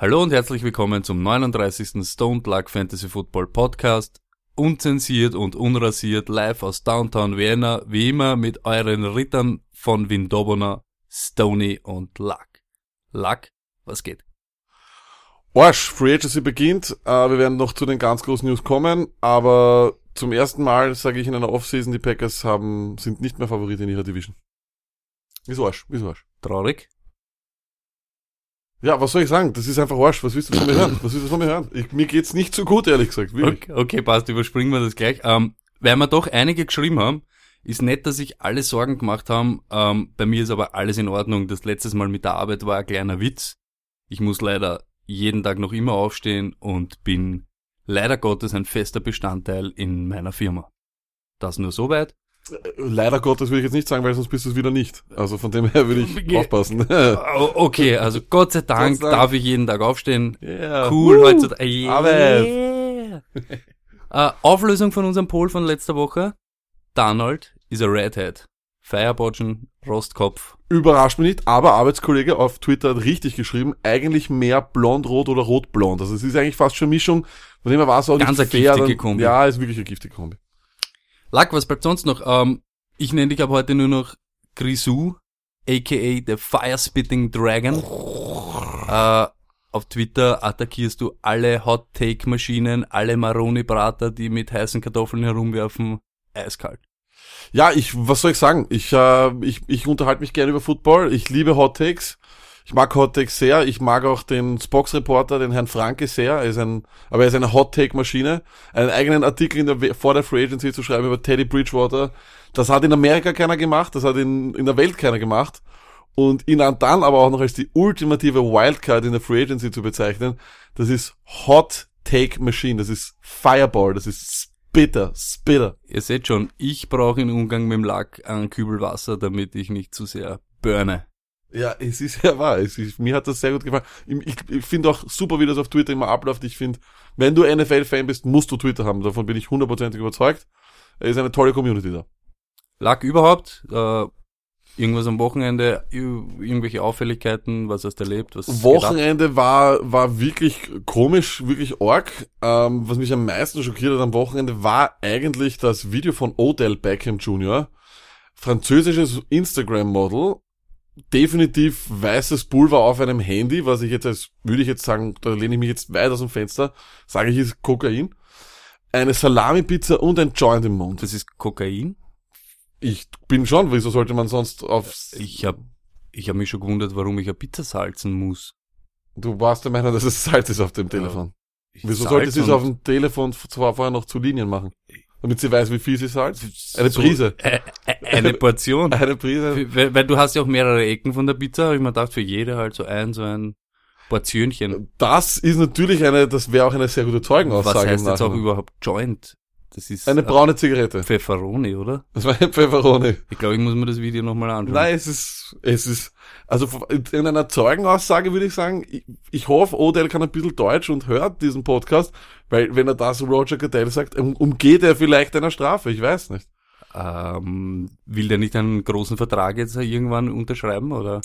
Hallo und herzlich willkommen zum 39. Stoned Luck Fantasy Football Podcast. Unzensiert und unrasiert live aus Downtown Vienna, wie immer mit euren Rittern von Windobona, Stony und Luck. Luck, was geht? Arsch, Free Agency beginnt. Äh, wir werden noch zu den ganz großen News kommen, aber zum ersten Mal sage ich in einer Offseason, die Packers haben, sind nicht mehr Favorit in ihrer Division. Wieso Arsch? Wieso Arsch? Traurig? Ja, was soll ich sagen? Das ist einfach Arsch. Was willst du von mir hören? Was willst du von mir hören? Ich, mir geht's nicht so gut, ehrlich gesagt. Okay, okay, passt, überspringen wir das gleich. Ähm, weil wir doch einige geschrieben haben, ist nett, dass sich alle Sorgen gemacht haben. Ähm, bei mir ist aber alles in Ordnung. Das letztes Mal mit der Arbeit war ein kleiner Witz. Ich muss leider jeden Tag noch immer aufstehen und bin leider Gottes ein fester Bestandteil in meiner Firma. Das nur soweit. Leider Gottes würde ich jetzt nicht sagen, weil sonst bist du es wieder nicht. Also von dem her würde ich aufpassen. Okay, also Gott sei Dank, Gott sei Dank. darf ich jeden Tag aufstehen. Ja. Cool Woo. heutzutage. Yeah. Arbeit. äh, Auflösung von unserem Poll von letzter Woche. Donald ist a Redhead. Feierbotschen, Rostkopf. Überrascht mich nicht, aber Arbeitskollege auf Twitter hat richtig geschrieben, eigentlich mehr blond-rot oder rot-blond. Also es ist eigentlich fast schon Mischung, von dem er war es auch Ganz nicht eine fair. giftige dann- Kombi. Ja, ist wirklich eine giftige Kombi. Lack, was bleibt sonst noch? Ähm, ich nenne dich ab heute nur noch Grisou, aka the Fire Spitting Dragon. Äh, auf Twitter attackierst du alle Hot Take Maschinen, alle Maroni Brater, die mit heißen Kartoffeln herumwerfen, eiskalt. Ja, ich, was soll ich sagen? Ich, äh, ich, ich unterhalte mich gerne über Football. Ich liebe Hot Takes. Ich mag Hot Takes sehr. Ich mag auch den Spox Reporter, den Herrn Franke sehr. Er ist ein, aber er ist eine Hot Take Maschine. Einen eigenen Artikel in der, vor der Free Agency zu schreiben über Teddy Bridgewater. Das hat in Amerika keiner gemacht. Das hat in, in der Welt keiner gemacht. Und ihn dann aber auch noch als die ultimative Wildcard in der Free Agency zu bezeichnen, das ist Hot Take Machine. Das ist Fireball. Das ist Spitter. Spitter. Ihr seht schon, ich brauche im Umgang mit dem Lack einen Kübel Wasser, damit ich nicht zu sehr burne. Ja, es ist ja wahr. Es ist, mir hat das sehr gut gefallen. Ich, ich, finde auch super, wie das auf Twitter immer abläuft. Ich finde, wenn du NFL-Fan bist, musst du Twitter haben. Davon bin ich hundertprozentig überzeugt. Es ist eine tolle Community da. Lack überhaupt, äh, irgendwas am Wochenende, ir- irgendwelche Auffälligkeiten, was hast du erlebt, was gedacht? Wochenende war, war wirklich komisch, wirklich arg. Ähm, was mich am meisten schockiert hat am Wochenende war eigentlich das Video von Odell Beckham Jr., französisches Instagram-Model, definitiv weißes Pulver auf einem Handy, was ich jetzt als, würde ich jetzt sagen, da lehne ich mich jetzt weit aus dem Fenster, sage ich ist Kokain, eine Salami-Pizza und ein Joint im Mund. Das ist Kokain. Ich bin schon, wieso sollte man sonst auf, Ich hab, ich hab mich schon gewundert, warum ich eine Pizza salzen muss. du warst der Meinung, dass es Salz ist auf dem Telefon. Ich Wieso sollte es auf dem Telefon zwar vorher noch zu Linien machen? Damit sie weiß, wie viel sie Salz? Eine so- Prise. Ä- ä- eine Portion. Eine Prise. weil, weil du hast ja auch mehrere Ecken von der Pizza, hab ich mir gedacht, für jede halt so ein, so ein Portionchen. Das ist natürlich eine, das wäre auch eine sehr gute Zeugenaussage. Was heißt jetzt auch überhaupt Joint? Das ist Eine äh, braune Zigarette. Pfefferoni, oder? Das war ein Pfefferoni. Ich glaube, ich muss mir das Video nochmal anschauen. Nein, es ist, es ist, also in einer Zeugenaussage würde ich sagen, ich, ich hoffe, Odell kann ein bisschen Deutsch und hört diesen Podcast, weil wenn er das Roger Goodell sagt, um, umgeht er vielleicht einer Strafe, ich weiß nicht. Ähm, will der nicht einen großen Vertrag jetzt irgendwann unterschreiben, oder?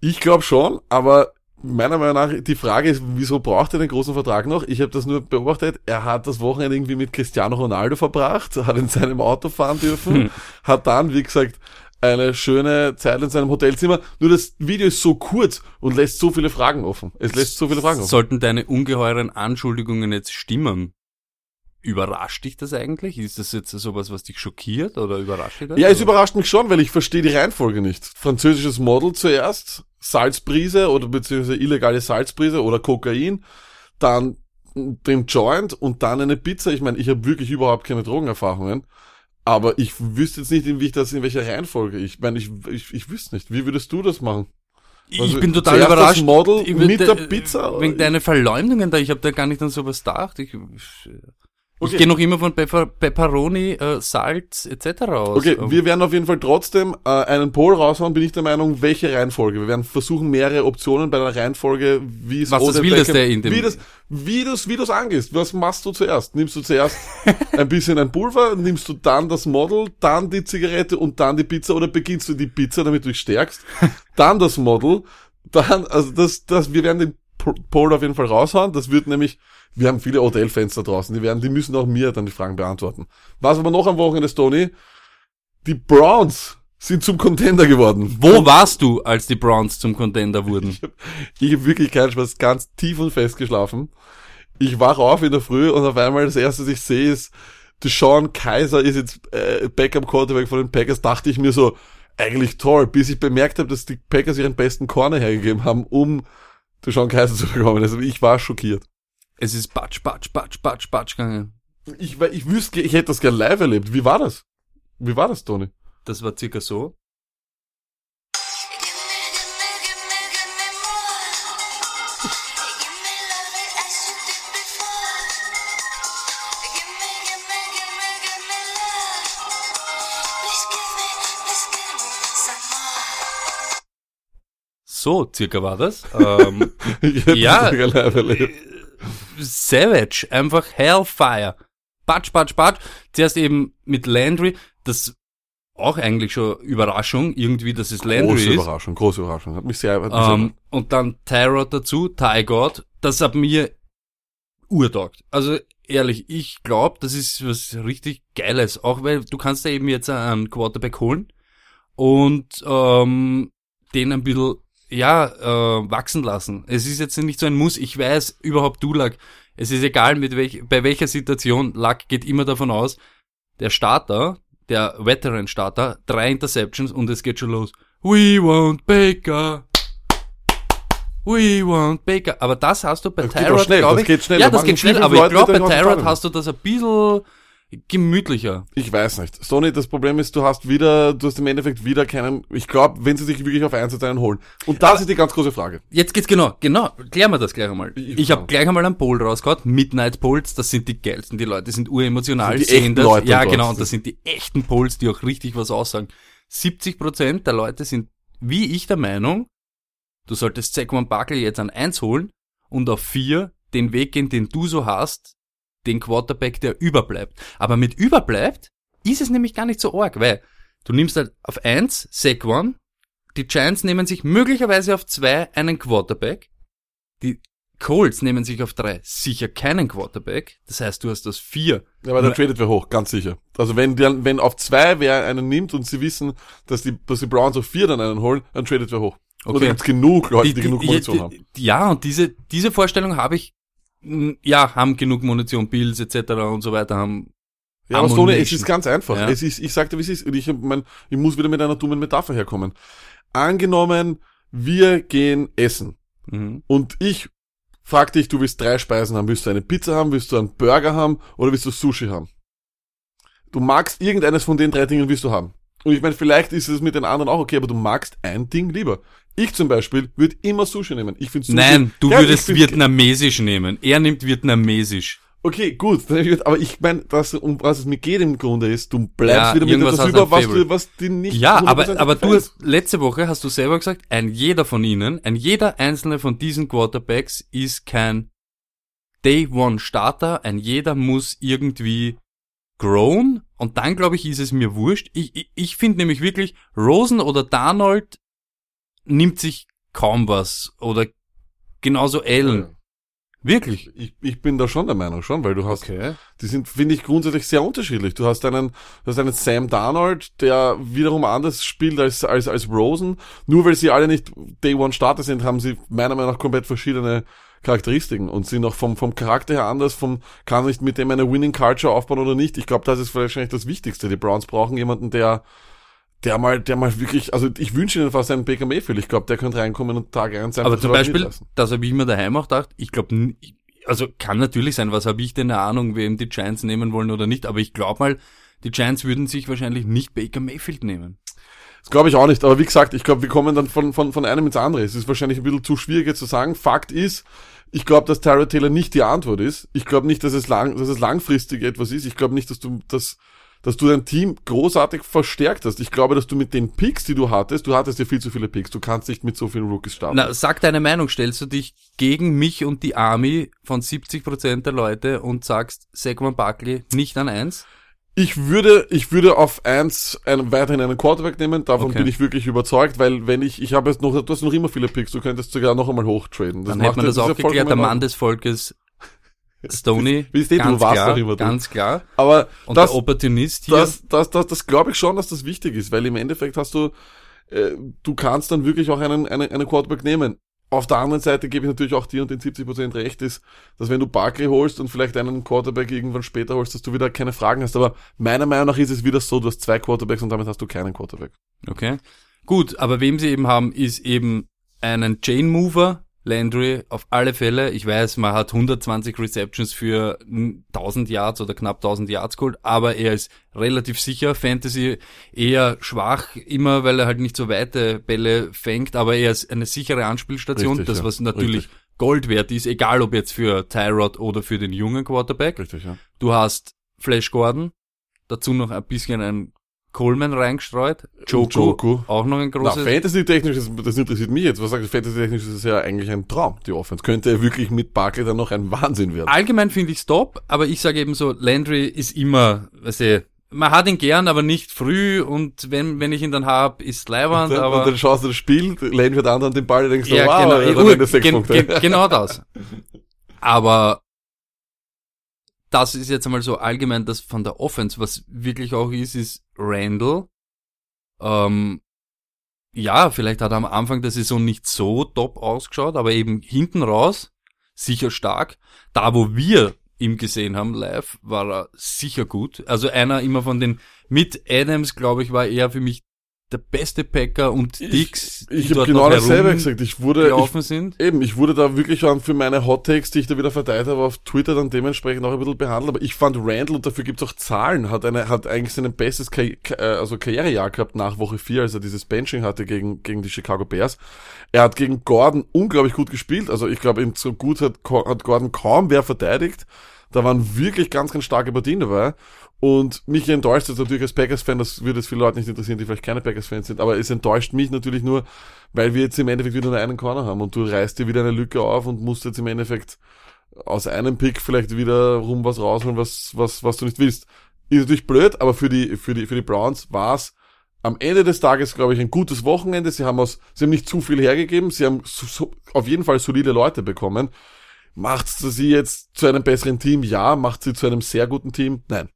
Ich glaube schon, aber meiner Meinung nach, die Frage ist, wieso braucht er den großen Vertrag noch? Ich habe das nur beobachtet, er hat das Wochenende irgendwie mit Cristiano Ronaldo verbracht, hat in seinem Auto fahren dürfen, Hm. hat dann, wie gesagt, eine schöne Zeit in seinem Hotelzimmer. Nur das Video ist so kurz und lässt so viele Fragen offen. Es lässt so viele Fragen offen. Sollten deine ungeheuren Anschuldigungen jetzt stimmen, überrascht dich das eigentlich? Ist das jetzt sowas, was dich schockiert oder überrascht dich das? Ja, es überrascht mich schon, weil ich verstehe die Reihenfolge nicht. Französisches Model zuerst, Salzbrise oder beziehungsweise illegale Salzbrise oder Kokain, dann den Joint und dann eine Pizza. Ich meine, ich habe wirklich überhaupt keine Drogenerfahrungen, aber ich wüsste jetzt nicht, in wie ich das in welcher Reihenfolge. Ich meine, ich, ich, ich wüsste nicht. Wie würdest du das machen? Ich Also, bin total überrascht. Das Model Ich- mit de- der Pizza? Wegen deiner Verleumdungen da, ich habe da gar nicht an sowas gedacht. Ich, Okay. Ich gehe noch immer von Pepper, Pepperoni, äh, Salz etc. aus. Okay, Ähm, wir werden auf jeden Fall trotzdem äh, einen Poll raushauen, bin ich der Meinung, welche Reihenfolge. Wir werden versuchen, mehrere Optionen bei der Reihenfolge, wie es Was das Wildeste in dem- wie das, wie das, wie das angehst. Was machst du zuerst? Nimmst du zuerst ein bisschen ein Pulver, nimmst du dann das Model, dann die Zigarette und dann die Pizza oder beginnst du die Pizza, damit du dich stärkst, dann das Model, dann, also das, das, wir werden den Poll auf jeden Fall raushauen. Das wird nämlich, wir haben viele Odell-Fans da draußen, die werden, die müssen auch mir dann die Fragen beantworten. Was aber noch am Wochenende, Tony? Die Browns sind zum Contender geworden. Wo warst du, als die Browns zum Contender wurden? Ich habe wirklich keinen Spaß, ganz tief und fest geschlafen. Ich wach auf in der Früh und auf einmal das erste, was ich sehe, ist, Sean Kaiser ist jetzt äh, Backup Quarterback von den Packers. Dachte ich mir so, eigentlich toll, bis ich bemerkt habe, dass die Packers ihren besten Corner hergegeben haben, um Sean Kaiser zu bekommen. Also ich war schockiert. Es ist Batsch, Batsch, Batsch, Batsch, Batsch gegangen. Ich, ich wüsste, ich hätte das gern live erlebt. Wie war das? Wie war das, Toni? Das war circa so. So, circa war das. Ähm, Ja. erlebt. Savage, einfach Hellfire. Batsch, batsch, batsch. Zuerst eben mit Landry, das auch eigentlich schon Überraschung, irgendwie, dass es Landry Große ist. Überraschung, große Überraschung. Hat mich sehr, hat mich Ähm, und dann Tyrod dazu, Ty God, das hat mir urtaugt. Also ehrlich, ich glaube, das ist was richtig Geiles, auch weil du kannst ja eben jetzt einen Quarterback holen und ähm, den ein bisschen ja äh, wachsen lassen. Es ist jetzt nicht so ein Muss. Ich weiß überhaupt du Luck. Es ist egal mit welch, bei welcher Situation. Luck geht immer davon aus, der Starter, der Veteran Starter, drei Interceptions und es geht schon los. We want Baker. We want Baker. Aber das hast du bei Das Tyrod, glaube das ich. geht schnell. Ja, Da das geht schnell, aber ich glaube, bei Tyrod hast du das ein bisschen gemütlicher. Ich weiß nicht. Sony, das Problem ist, du hast wieder, du hast im Endeffekt wieder keinen, ich glaube, wenn sie sich wirklich auf Einsatz einen holen. Und das ist die ganz große Frage. Jetzt geht's genau, genau, klären wir das gleich einmal. Ich- Ich habe gleich einmal einen Poll rausgehauen, Midnight Polls, das sind die geilsten, die Leute sind uremotional, sind die sehen echten das. Leute ja, genau, und das sind die echten Polls, die auch richtig was aussagen. 70% der Leute sind, wie ich, der Meinung, du solltest Saquon Barkley jetzt an 1 holen und auf 4 den Weg gehen, den du so hast, den Quarterback, der überbleibt. Aber mit überbleibt ist es nämlich gar nicht so arg, weil du nimmst halt auf 1 Saquon, die Giants nehmen sich möglicherweise auf 2 einen Quarterback, die Colts nehmen sich auf 3 sicher keinen Quarterback, das heißt, du hast das 4. Ja, aber der tradet wer hoch, ganz sicher. Also wenn der, wenn auf zwei wer einen nimmt und sie wissen, dass die, dass die Browns auf vier dann einen holen, dann tradet wer hoch. Oder Okay. gibt's genug Leute, die, genug Munition die, haben. die, Ja, und diese, diese Vorstellung habe ich, ja, haben genug Munition, Bills etc. und so weiter, haben Ja, aber Sony, es ist ganz einfach. Ja. Es ist, ich sagte, wie es ist. Und ich, mein, ich muss wieder mit einer dummen Metapher herkommen. Angenommen, wir gehen essen. Mhm. Und ich frag dich, du willst drei Speisen haben. Willst du eine Pizza haben? Willst du einen Burger haben? Oder willst du Sushi haben? Du magst irgendeines von den drei Dingen willst du haben. Und ich meine, vielleicht ist es mit den anderen auch okay, aber du magst ein Ding lieber. Ich zum Beispiel würde immer Sushi nehmen. Ich finde Sushi. Nein, du Ja, würdest Vietnamesisch nehmen. Er nimmt Vietnamesisch. Okay, gut. Aber ich meine, das, um was es mir geht im Grunde ist, du bleibst Ja, wieder mit etwas über, was, du, was dir nicht Ja, 100% aber, aber du hast, letzte Woche hast du selber gesagt, ein jeder von ihnen, ein jeder einzelne von diesen Quarterbacks ist kein Day One Starter, ein jeder muss irgendwie grown und dann glaube ich ist es mir wurscht. Ich, ich, ich finde nämlich wirklich, Rosen oder Darnold nimmt sich kaum was oder genauso Allen. Wirklich. Ich, ich bin da schon der Meinung, schon, weil du hast, Okay. die sind, finde ich, grundsätzlich sehr unterschiedlich. Du hast einen, du hast einen Sam Darnold, der wiederum anders spielt als, als, als Rosen. Nur weil sie alle nicht Day One Starter sind, haben sie meiner Meinung nach komplett verschiedene Charakteristiken und sind auch vom, vom Charakter her anders, vom, kann nicht mit dem eine Winning Culture aufbauen oder nicht. Ich glaube, das ist wahrscheinlich das Wichtigste. Die Browns brauchen jemanden, der, der mal, der mal wirklich, also ich wünsche ihnen fast einen Baker Mayfield. Ich glaube, der könnte reinkommen und Tag eins sein. Aber zum Beispiel, das habe ich mir daheim auch gedacht, ich glaube, also kann natürlich sein, was habe ich denn eine Ahnung, wem die Giants nehmen wollen oder nicht, aber ich glaube mal, die Giants würden sich wahrscheinlich nicht Baker Mayfield nehmen. Das glaube ich auch nicht. Aber wie gesagt, ich glaube, wir kommen dann von, von, von einem ins andere. Es ist wahrscheinlich ein bisschen zu schwierig jetzt zu sagen. Fakt ist, ich glaube, dass Tyrod Taylor nicht die Antwort ist. Ich glaube nicht, dass es lang, dass es langfristig etwas ist. Ich glaube nicht, dass du, dass, dass du dein Team großartig verstärkt hast. Ich glaube, dass du mit den Picks, die du hattest, du hattest ja viel zu viele Picks. Du kannst nicht mit so vielen Rookies starten. Na, sag deine Meinung. Stellst du dich gegen mich und die Army von 70% der Leute und sagst Saquon Barkley nicht an eins? Ich würde, ich würde auf eins einen, weiterhin einen Quarterback nehmen. Davon Okay. bin ich wirklich überzeugt, weil wenn ich, ich habe jetzt noch, du hast noch immer viele Picks. Du könntest sogar noch einmal hochtraden. Dann hätte man das auch geklärt. Der Mann des Volkes Stoney. Wie ist die? Du ganz warst klar, du. Ganz klar. Aber Und das, der Opportunist hier. das, das, das, das glaube ich schon, dass das wichtig ist, weil im Endeffekt hast du, äh, du kannst dann wirklich auch einen, einen, einen Quarterback nehmen. Auf der anderen Seite gebe ich natürlich auch dir und den 70% recht ist, dass wenn du Barkley holst und vielleicht einen Quarterback irgendwann später holst, dass du wieder keine Fragen hast. Aber meiner Meinung nach ist es wieder so, du hast zwei Quarterbacks und damit hast du keinen Quarterback. Okay. Gut, aber wem sie eben haben, ist eben einen Chain Mover, Landry, auf alle Fälle. Ich weiß, man hat 120 Receptions für 1000 Yards oder knapp 1000 Yards geholt, aber er ist relativ sicher. Fantasy eher schwach, immer weil er halt nicht so weite Bälle fängt, aber er ist eine sichere Anspielstation. Richtig, das, ja. was natürlich Richtig. Gold wert ist, egal ob jetzt für Tyrod oder für den jungen Quarterback. Richtig, ja. Du hast Flash Gordon, dazu noch ein bisschen ein Coleman reingestreut. Joku, Joku. auch noch ein Na, großes. Fantasy-technisch, das, das interessiert mich jetzt. Was sagst du, Fantasy-technisch ist es ja eigentlich ein Traum, die Offense. Könnte ja wirklich mit Barkley dann noch ein Wahnsinn werden. Allgemein finde ich's top, aber ich sage eben so, Landry ist immer, weißt du, man hat ihn gern, aber nicht früh und wenn, wenn ich ihn dann hab, ist leiwand, und, aber dann schaust du das Spiel, Lane wird anderen den Ball, denkst du, ja, wow, genau, hat eine sechs gen, gen, genau das. Aber das ist jetzt einmal so allgemein das von der Offense, was wirklich auch ist, ist Randall. Ähm, ja, vielleicht hat er am Anfang der Saison nicht so top ausgeschaut, aber eben hinten raus sicher stark. Da, wo wir ihn gesehen haben live, war er sicher gut. Also einer immer von den mit Adams, glaube ich, war er für mich der beste Packer und Dix, Ich habe genau dasselbe gesagt. Ich wurde, ich, sind. Eben, ich wurde da wirklich auch für meine Hot Takes, die ich da wieder verteilt habe, auf Twitter dann dementsprechend auch ein bisschen behandelt. Aber ich fand Randall, und dafür gibt's auch Zahlen, hat eine, hat eigentlich sein bestes Karri Ka- äh, also Karrierejahr gehabt nach Woche 4, als er dieses Benching hatte gegen, gegen die Chicago Bears. Er hat gegen Gordon unglaublich gut gespielt. Also ich glaube, so gut hat, hat Gordon kaum wer verteidigt. Da waren wirklich ganz, ganz starke Partien dabei. Und mich enttäuscht es natürlich als Packers-Fan, das würde es viele Leute nicht interessieren, die vielleicht keine Packers-Fans sind, aber es enttäuscht mich natürlich nur, weil wir jetzt im Endeffekt wieder nur einen Corner haben und du reißt dir wieder eine Lücke auf und musst jetzt im Endeffekt aus einem Pick vielleicht wieder rum was rausholen, was, was, was du nicht willst. Ist natürlich blöd, aber für die, für die, für die Browns war es am Ende des Tages, glaube ich, ein gutes Wochenende. Sie haben aus, sie haben nicht zu viel hergegeben, sie haben so, auf jeden Fall solide Leute bekommen. Macht sie jetzt zu einem besseren Team? Ja. Macht sie zu einem sehr guten Team? Nein.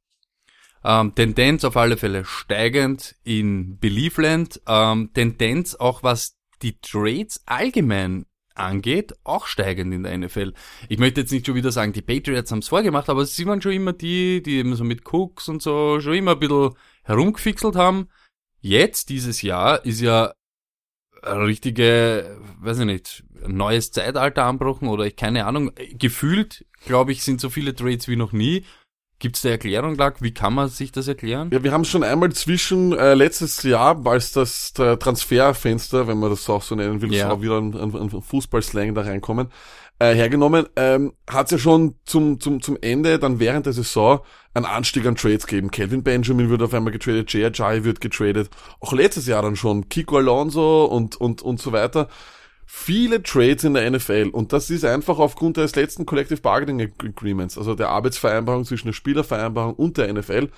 Ähm, Tendenz auf alle Fälle steigend in Believeland. Ähm, Tendenz auch was die Trades allgemein angeht, auch steigend in der NFL. Ich möchte jetzt nicht schon wieder sagen, die Patriots haben es vorgemacht, aber sie waren schon immer die, die eben so mit Cooks und so schon immer ein bisschen herumgefixelt haben. Jetzt, dieses Jahr, ist ja richtige, weiß ich nicht, neues Zeitalter anbrochen oder ich keine Ahnung. Gefühlt, glaube ich, sind so viele Trades wie noch nie. Gibt es da Erklärung, Lack? Wie kann man sich das erklären? Ja, wir haben schon einmal zwischen äh, letztes Jahr, als das der Transferfenster, wenn man das auch so nennen will, Ja. so wieder ein, ein, ein Fußballslang da reinkommen, äh, hergenommen, ähm, hat es ja schon zum, zum, zum Ende, dann während der Saison, einen Anstieg an Trades gegeben. Calvin Benjamin wird auf einmal getradet, J.R. Jai wird getradet. Auch letztes Jahr dann schon, Kiko Alonso und, und, und so weiter. Viele Trades in der NFL und das ist einfach aufgrund des letzten Collective Bargaining Agreements, also der Arbeitsvereinbarung zwischen der Spielervereinbarung und der NFL,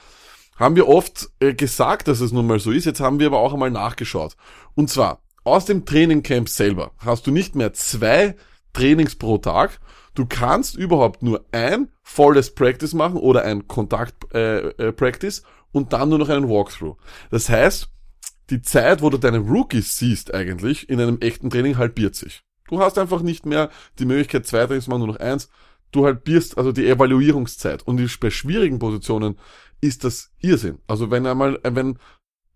haben wir oft äh, gesagt, dass es nun mal so ist. Jetzt haben wir aber auch einmal nachgeschaut. Und zwar aus dem Trainingcamp selber hast du nicht mehr zwei Trainings pro Tag. Du kannst überhaupt nur ein volles Practice machen oder ein Kontakt äh, äh, Practice und dann nur noch einen Walkthrough. Das heißt, die Zeit, wo du deine Rookies siehst eigentlich in einem echten Training halbiert sich. Du hast einfach nicht mehr die Möglichkeit, zwei Trainings machen, nur noch eins. Du halbierst also die Evaluierungszeit. Und bei schwierigen Positionen ist das Irrsinn. Also wenn einmal, äh, wenn,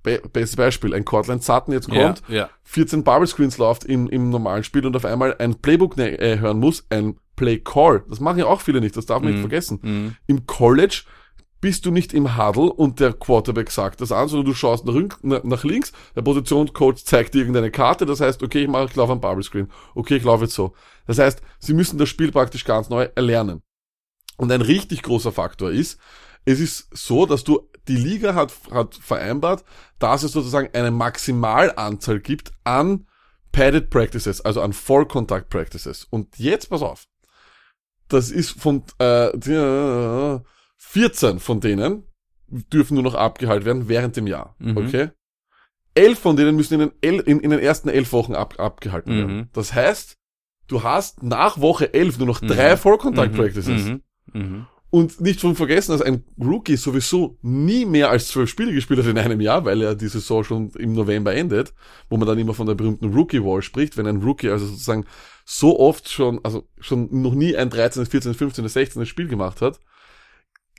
be bestes Beispiel, ein Cortland Sutton jetzt kommt, Ja, ja. 14 Bubble Screens läuft im, im normalen Spiel und auf einmal ein Playbook ne, äh, hören muss, ein Play Call. Das machen ja auch viele nicht, das darf man nicht vergessen. Mhm. Im College bist du nicht im Huddle und der Quarterback sagt das an, sondern du schaust nach, nach links, der Positionscoach zeigt dir irgendeine Karte, das heißt, okay, ich mache, ich laufe am Bubble Screen, okay, ich laufe jetzt so. Das heißt, sie müssen das Spiel praktisch ganz neu erlernen. Und ein richtig großer Faktor ist, es ist so, dass du, die Liga hat, hat vereinbart, dass es sozusagen eine Maximalanzahl gibt an Padded Practices, also an Vollkontakt Practices. Und jetzt pass auf. Das ist von äh, die- 14 von denen dürfen nur noch abgehalten werden während dem Jahr. Mhm. Okay? Elf von denen müssen in den, el, in, in den ersten elf Wochen ab, abgehalten werden. Mhm. Das heißt, du hast nach Woche elf nur noch drei Vollkontakt Practices. Mhm. Und nicht von vergessen, dass ein Rookie sowieso nie mehr als zwölf Spiele gespielt hat in einem Jahr, weil er die Saison schon im November endet, wo man dann immer von der berühmten Rookie Wall spricht, wenn ein Rookie also sozusagen so oft schon, also schon noch nie ein 13., 14., 15., 16. Spiel gemacht hat,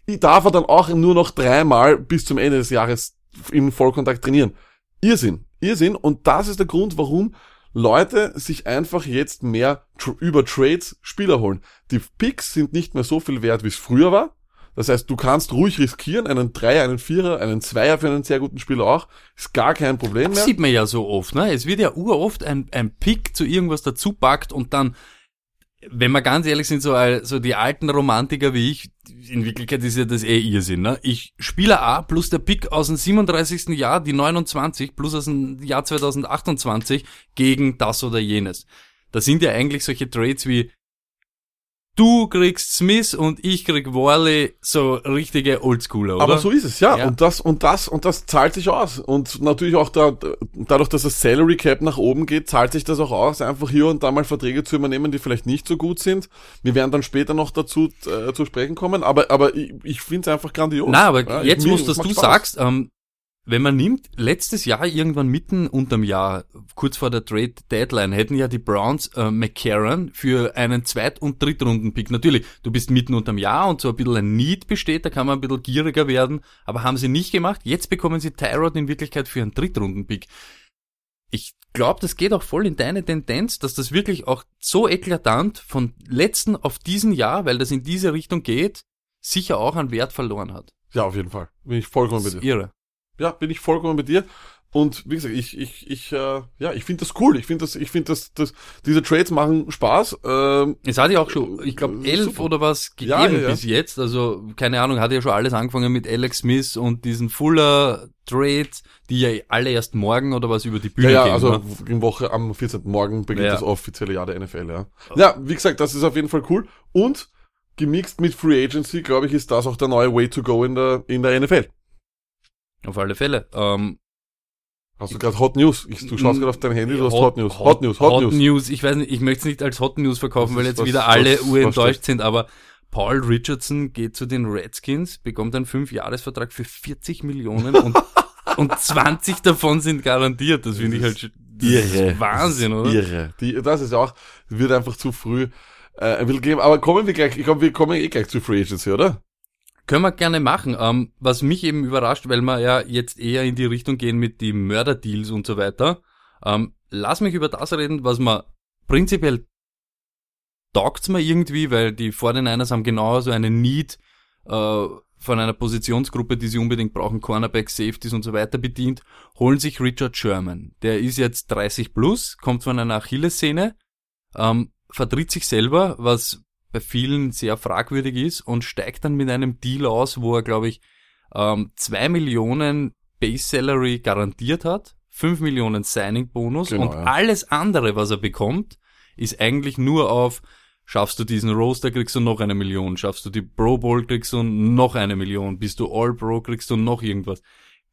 darf er dann auch nur noch dreimal bis zum Ende des Jahres im Vollkontakt trainieren. Irrsinn, Irrsinn. Und das ist der Grund, warum Leute sich einfach jetzt mehr über Trades Spieler holen. Die Picks sind nicht mehr so viel wert, wie es früher war. Das heißt, du kannst ruhig riskieren, einen Dreier, einen Vierer, einen Zweier für einen sehr guten Spieler auch. Ist gar kein Problem Das mehr. sieht man ja so oft, ne? Es wird ja uroft ein, ein Pick zu irgendwas dazu packt und dann, wenn wir ganz ehrlich sind, so, so die alten Romantiker wie ich, in Wirklichkeit ist ja das eh Irrsinn, ne? Ich, Spieler A plus der Pick aus dem 37. Jahr, die 29, plus aus dem Jahr 2028 gegen das oder jenes. Das sind ja eigentlich solche Trades wie du kriegst Smith und ich krieg Worley, so richtige Oldschooler, oder? Aber so ist es, ja. Ja. Und das, und das, und das zahlt sich aus. Und natürlich auch da, dadurch, dass das Salary Cap nach oben geht, zahlt sich das auch aus, einfach hier und da mal Verträge zu übernehmen, die vielleicht nicht so gut sind. Wir werden dann später noch dazu äh, zu sprechen kommen, aber, aber ich, ich finde es einfach grandios. Na, aber Ja, jetzt, mir- wo das macht du Spaß. sagst, ähm, wenn man nimmt, letztes Jahr irgendwann mitten unterm Jahr, kurz vor der Trade Deadline, hätten ja die Browns äh, McCarron für einen Zweit- und Drittrunden-Pick. Natürlich, du bist mitten unterm Jahr und so ein bisschen ein Need besteht, da kann man ein bisschen gieriger werden, aber haben sie nicht gemacht. Jetzt bekommen sie Tyrod in Wirklichkeit für einen Drittrunden-Pick. Ich glaube, das geht auch voll in deine Tendenz, dass das wirklich auch so eklatant von letzten auf diesen Jahr, weil das in diese Richtung geht, sicher auch an Wert verloren hat. Ja, auf jeden Fall. Bin ich vollkommen Das dir. irre. Ja, bin ich vollkommen bei dir. Und wie gesagt, ich, ich, ich, äh, ja, ich finde das cool. Ich finde das, ich finde das, das, diese Trades machen Spaß. Ähm, Es hat ja auch schon, ich glaube, Äh, elf super. oder was Ja, gegeben ja, ja. bis jetzt. Also, keine Ahnung, hat ja schon alles angefangen mit Alex Smith und diesen Fuller Trade, die ja alle erst morgen oder was über die ja, Bühne ja, gehen. also ne? in Woche am 14. Morgen beginnt Ja. das offizielle Jahr der NFL, ja. Ja, wie gesagt, das ist auf jeden Fall cool. Und gemixt mit Free Agency, glaube ich, ist das auch der neue Way to go in der, in der NFL. Auf alle Fälle. Ähm, Hast du gerade Hot News? Ich, du schaust gerade auf dein Handy, du hast Hot, News. Hot, News, Hot, Hot, News. Ich weiß nicht, ich möchte es nicht als Hot News verkaufen, weil jetzt was- wieder alle was sind, aber Paul Richardson geht zu den Redskins, bekommt einen Fünfjahresvertrag für 40 Millionen und, und 20 davon sind garantiert. Das finde ich halt ist Wahnsinn, oder? Irre. Die, das ist auch, wird einfach zu früh, äh, bisschen geben. Aber kommen wir gleich, ich glaube, wir kommen eh gleich zu Free Agency, oder? Können wir gerne machen. Ähm, was mich eben überrascht, weil wir ja jetzt eher in die Richtung gehen mit die Mörderdeals und so weiter. Ähm, lass mich über das reden, was man prinzipiell taugt's mir irgendwie, weil die 49ers haben genau so eine Need äh, von einer Positionsgruppe, die sie unbedingt brauchen, Cornerback, Safeties und so weiter bedient, holen sich Richard Sherman. Der ist jetzt 30 plus, kommt von einer Achillessehne, ähm, vertritt sich selber, was bei vielen sehr fragwürdig ist und steigt dann mit einem Deal aus, wo er, glaube ich, ähm, zwei Millionen Base Salary garantiert hat, fünf Millionen Signing Bonus Genau, und ja. alles andere, was er bekommt, ist eigentlich nur auf Schaffst du diesen Roster, kriegst du noch eine Million. Schaffst du die Pro Bowl, kriegst du noch eine Million. Bist du All Pro, kriegst du noch irgendwas.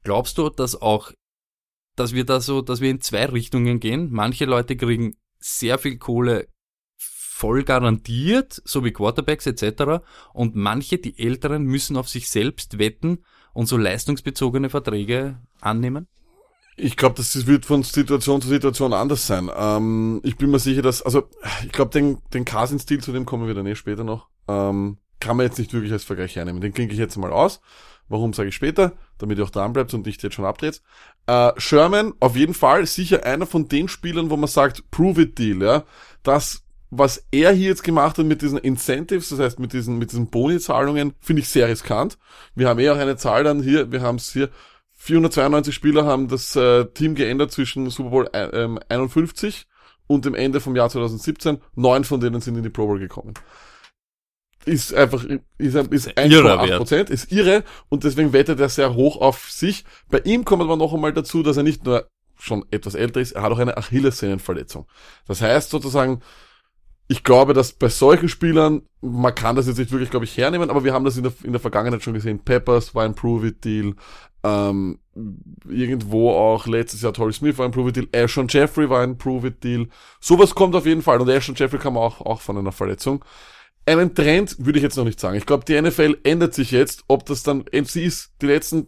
Glaubst du, dass auch, dass wir da so, dass wir in zwei Richtungen gehen? Manche Leute kriegen sehr viel Kohle voll garantiert, so wie Quarterbacks etc. Und manche, die Älteren, müssen auf sich selbst wetten und so leistungsbezogene Verträge annehmen? Ich glaube, das wird von Situation zu Situation anders sein. Ähm, ich bin mir sicher, dass, also ich glaube, den, den Carson-Stil, zu dem kommen wir dann eh später noch, ähm, kann man jetzt nicht wirklich als Vergleich hernehmen. Den klinke ich jetzt mal aus. Warum sage ich später? Damit ihr auch dran bleibt und nicht jetzt schon abdreht. Äh, Sherman, auf jeden Fall sicher einer von den Spielern, wo man sagt, prove it deal, ja. Das was er hier jetzt gemacht hat mit diesen Incentives, das heißt mit diesen, mit diesen Boni-Zahlungen, finde ich sehr riskant. Wir haben eh auch eine Zahl dann hier, wir haben es hier, 492 Spieler haben das äh, Team geändert zwischen Super Bowl äh, ähm, 51 und dem Ende vom Jahr 2017. Neun von denen sind in die Pro Bowl gekommen. Ist einfach, ist, ist 1,8 Prozent, ist irre und deswegen wettet er sehr hoch auf sich. Bei ihm kommt aber noch einmal dazu, dass er nicht nur schon etwas älter ist, er hat auch eine Achillessehnenverletzung. Das heißt sozusagen, ich glaube, dass bei solchen Spielern, man kann das jetzt nicht wirklich, glaube ich, hernehmen, aber wir haben das in der, in der Vergangenheit schon gesehen. Peppers war ein Prove-It-Deal, ähm, irgendwo auch letztes Jahr Torrey Smith war ein Prove-It-Deal, Ashon Jeffrey war ein Prove-It-Deal. Sowas kommt auf jeden Fall und Ashon Jeffrey kam auch, auch von einer Verletzung. Einen Trend würde ich jetzt noch nicht sagen. Ich glaube, die NFL ändert sich jetzt, ob das dann MC ist, die letzten,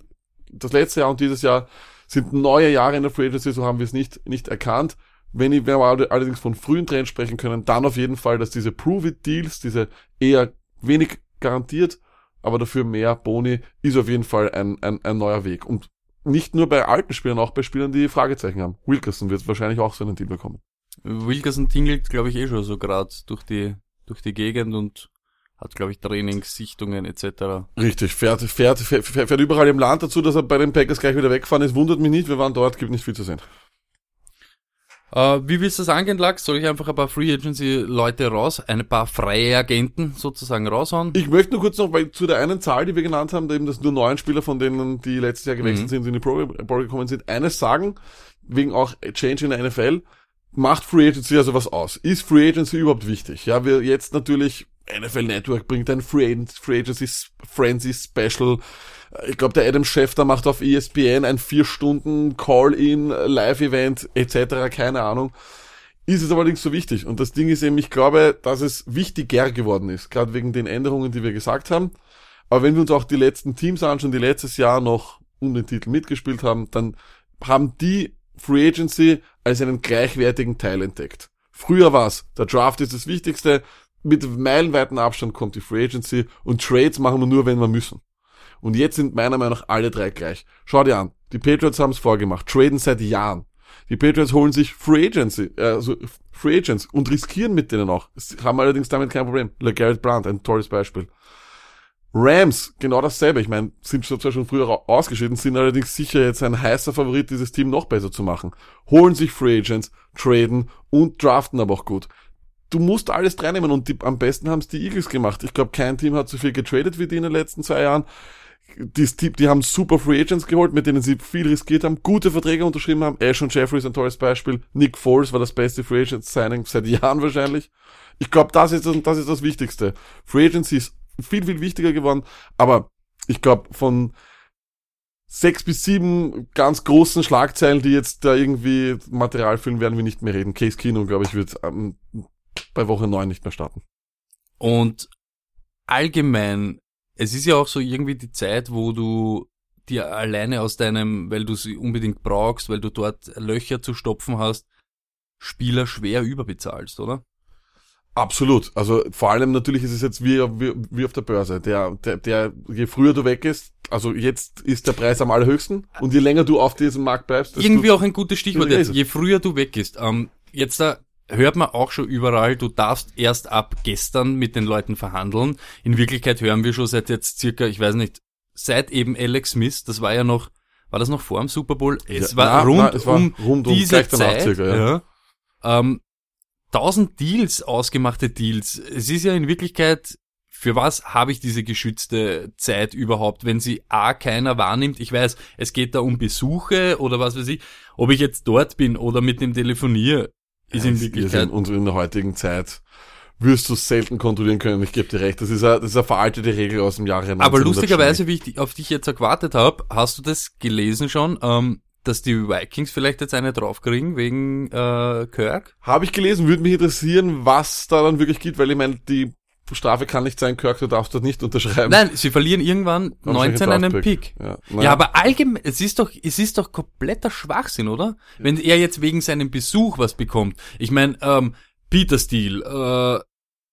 das letzte Jahr und dieses Jahr sind neue Jahre in der Free Agency, so haben wir es nicht, nicht erkannt. Wenn wir allerdings von frühen Trends sprechen können, dann auf jeden Fall, dass diese Prove-It-Deals, diese eher wenig garantiert, aber dafür mehr Boni, ist auf jeden Fall ein, ein, ein neuer Weg. Und nicht nur bei alten Spielern, auch bei Spielern, die Fragezeichen haben. Wilkerson wird wahrscheinlich auch so einen Deal bekommen. Wilkerson tingelt, glaube ich, eh schon so gerade durch die, durch die Gegend und hat, glaube ich, Trainingssichtungen etc. Richtig, fährt, fährt, fährt, fährt überall im Land dazu, dass er bei den Packers gleich wieder wegfahren ist. Wundert mich nicht, wir waren dort, gibt nicht viel zu sehen. Uh, wie willst du das angehen, Lachs? Soll ich einfach ein paar Free Agency Leute raus, ein paar freie Agenten sozusagen raushauen? Ich möchte nur kurz noch, weil zu der einen Zahl, die wir genannt haben, eben, dass nur neun Spieler von denen, die letztes Jahr gewechselt mhm. sind, in die Pro Bowl gekommen sind, eines sagen, wegen auch Change in der NFL, macht Free Agency also was aus? Ist Free Agency überhaupt wichtig? Ja, wir jetzt natürlich, NFL Network bringt ein Free, Free Agency Frenzy Special, ich glaube, der Adam Schefter macht auf ESPN ein vier Stunden Call-in, Live-Event etc., keine Ahnung. Ist es allerdings so wichtig. Und das Ding ist eben, ich glaube, dass es wichtiger geworden ist, gerade wegen den Änderungen, die wir gesagt haben. Aber wenn wir uns auch die letzten Teams anschauen, die letztes Jahr noch um den Titel mitgespielt haben, dann haben die Free Agency als einen gleichwertigen Teil entdeckt. Früher war's, der Draft ist das Wichtigste, mit meilenweiten Abstand kommt die Free Agency und Trades machen wir nur, wenn wir müssen. Und jetzt sind meiner Meinung nach alle drei gleich. Schau dir an. Die Patriots haben es vorgemacht. Traden seit Jahren. Die Patriots holen sich Free Agency, äh, also Free Agents und riskieren mit denen auch. Sie haben allerdings damit kein Problem. LeGarrette Blunt, ein tolles Beispiel. Rams, genau dasselbe. Ich meine, sind zwar schon früher ausgeschieden, sind allerdings sicher jetzt ein heißer Favorit, dieses Team noch besser zu machen. Holen sich Free Agents, traden und draften aber auch gut. Du musst alles reinnehmen und die, am besten haben es die Eagles gemacht. Ich glaube, kein Team hat so viel getradet wie die in den letzten zwei Jahren die, die haben super Free Agents geholt, mit denen sie viel riskiert haben, gute Verträge unterschrieben haben. Ash und Jeffrey ist ein tolles Beispiel. Nick Foles war das beste Free Agent Signing seit Jahren wahrscheinlich. Ich glaube, das ist das, das ist das Wichtigste. Free Agency ist viel, viel wichtiger geworden, aber ich glaube, von sechs bis sieben ganz großen Schlagzeilen, die jetzt da irgendwie Material füllen, werden wir nicht mehr reden. Case Kino, glaube ich, wird ähm, bei Woche neun nicht mehr starten. Und allgemein es ist ja auch so irgendwie die Zeit, wo du dir alleine aus deinem, weil du sie unbedingt brauchst, weil du dort Löcher zu stopfen hast, Spieler schwer überbezahlst, oder? Absolut. Also vor allem natürlich ist es jetzt wie, wie, wie auf der Börse. Der, der, der, je früher du weg ist, also jetzt ist der Preis am allerhöchsten und je länger du auf diesem Markt bleibst. Irgendwie auch ein gutes Stichwort jetzt. Je früher du weg ist. Ähm, jetzt da hört man auch schon überall, du darfst erst ab gestern mit den Leuten verhandeln. In Wirklichkeit hören wir schon seit jetzt circa, ich weiß nicht, seit eben Alex Smith, das war ja noch, war das noch vor dem Super Bowl? Es ja, war na, rund na, es war um rund um diese Zeit. Circa, ja. ja. Ähm, tausend Deals, ausgemachte Deals. Es ist ja in Wirklichkeit, für was habe ich diese geschützte Zeit überhaupt, wenn sie A keiner wahrnimmt? Ich weiß, es geht da um Besuche oder was weiß ich. Ob ich jetzt dort bin oder mit dem telefoniere, ist in Wirklichkeit. Und in der heutigen Zeit wirst du selten kontrollieren können. Ich gebe dir recht. Das ist eine, das ist eine veraltete Regel aus dem Jahre Aber lustigerweise, wie ich auf dich jetzt gewartet habe, hast du das gelesen schon, ähm, dass die Vikings vielleicht jetzt eine draufkriegen wegen äh, Kirk? Habe ich gelesen, würde mich interessieren, was da dann wirklich geht, weil ich meine, die Strafe kann nicht sein, Kirk, du darfst das nicht unterschreiben. Nein, sie verlieren irgendwann 19 einen Pick. Ja, ja, aber allgemein, es ist doch, es ist doch kompletter Schwachsinn, oder? Wenn er jetzt wegen seinem Besuch was bekommt. Ich meine, ähm, Peter Steele, äh,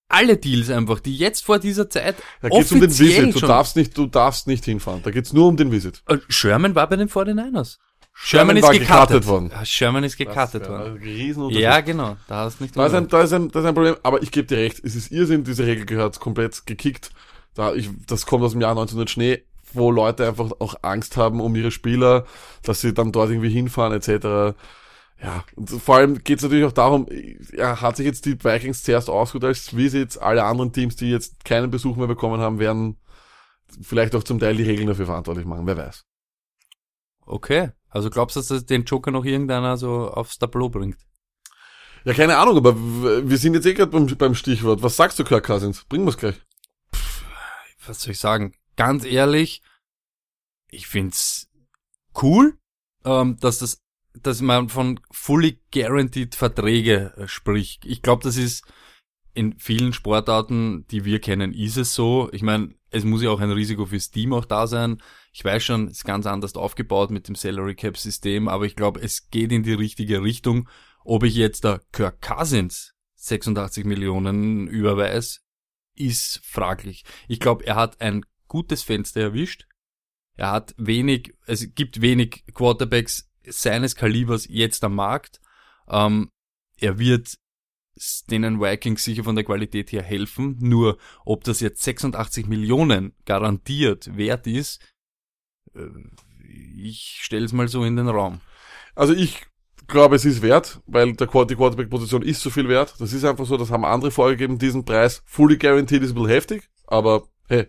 alle Deals einfach, die jetzt vor dieser Zeit. Da geht's um den Visit. Du darfst nicht, du darfst nicht hinfahren. Da geht's nur um den Visit. Äh, Sherman war bei den 49ers. Sherman ist war gecuttet. worden. Sherman ist wär worden. Ja, genau. Da hast du nicht Da ist, ein, da, ist ein, da ist ein Problem, aber ich gebe dir recht, es ist Irrsinn, diese Regel gehört komplett gekickt. Da ich, das kommt aus dem Jahr 1900 Schnee, wo Leute einfach auch Angst haben um ihre Spieler, dass sie dann dort irgendwie hinfahren etc. Ja, und vor allem geht es natürlich auch darum, er hat sich jetzt die Vikings zuerst ausgesucht als Visits, alle anderen Teams, die jetzt keinen Besuch mehr bekommen haben, werden vielleicht auch zum Teil die Regeln dafür verantwortlich machen, wer weiß. Okay. Also glaubst du, dass das den Joker noch irgendeiner so aufs Tableau bringt? Ja, keine Ahnung, aber wir sind jetzt eh gerade beim, beim Stichwort. Was sagst du, Kirk Cousins? Bringen wir's gleich. was soll ich sagen? Ganz ehrlich, ich find's cool, ähm, dass das, dass man von fully guaranteed Verträge äh, spricht. Ich glaube, das ist in vielen Sportarten, die wir kennen, ist es so. Ich meine, es muss ja auch ein Risiko fürs Team auch da sein. Ich weiß schon, es ist ganz anders aufgebaut mit dem Salary Cap System, aber ich glaube, es geht in die richtige Richtung. Ob ich jetzt da Kirk Cousins 86 Millionen überweis, ist fraglich. Ich glaube, er hat ein gutes Fenster erwischt. Er hat wenig, es gibt wenig Quarterbacks seines Kalibers jetzt am Markt. Ähm, er wird denen Vikings sicher von der Qualität her helfen. Nur ob das jetzt 86 Millionen garantiert wert ist, ich stelle es mal so in den Raum. Also ich glaube, es ist wert, weil der die Quarterback-Position ist so viel wert. Das ist einfach so, das haben andere vorgegeben, diesen Preis. Fully guaranteed ist ein bisschen heftig, aber hey,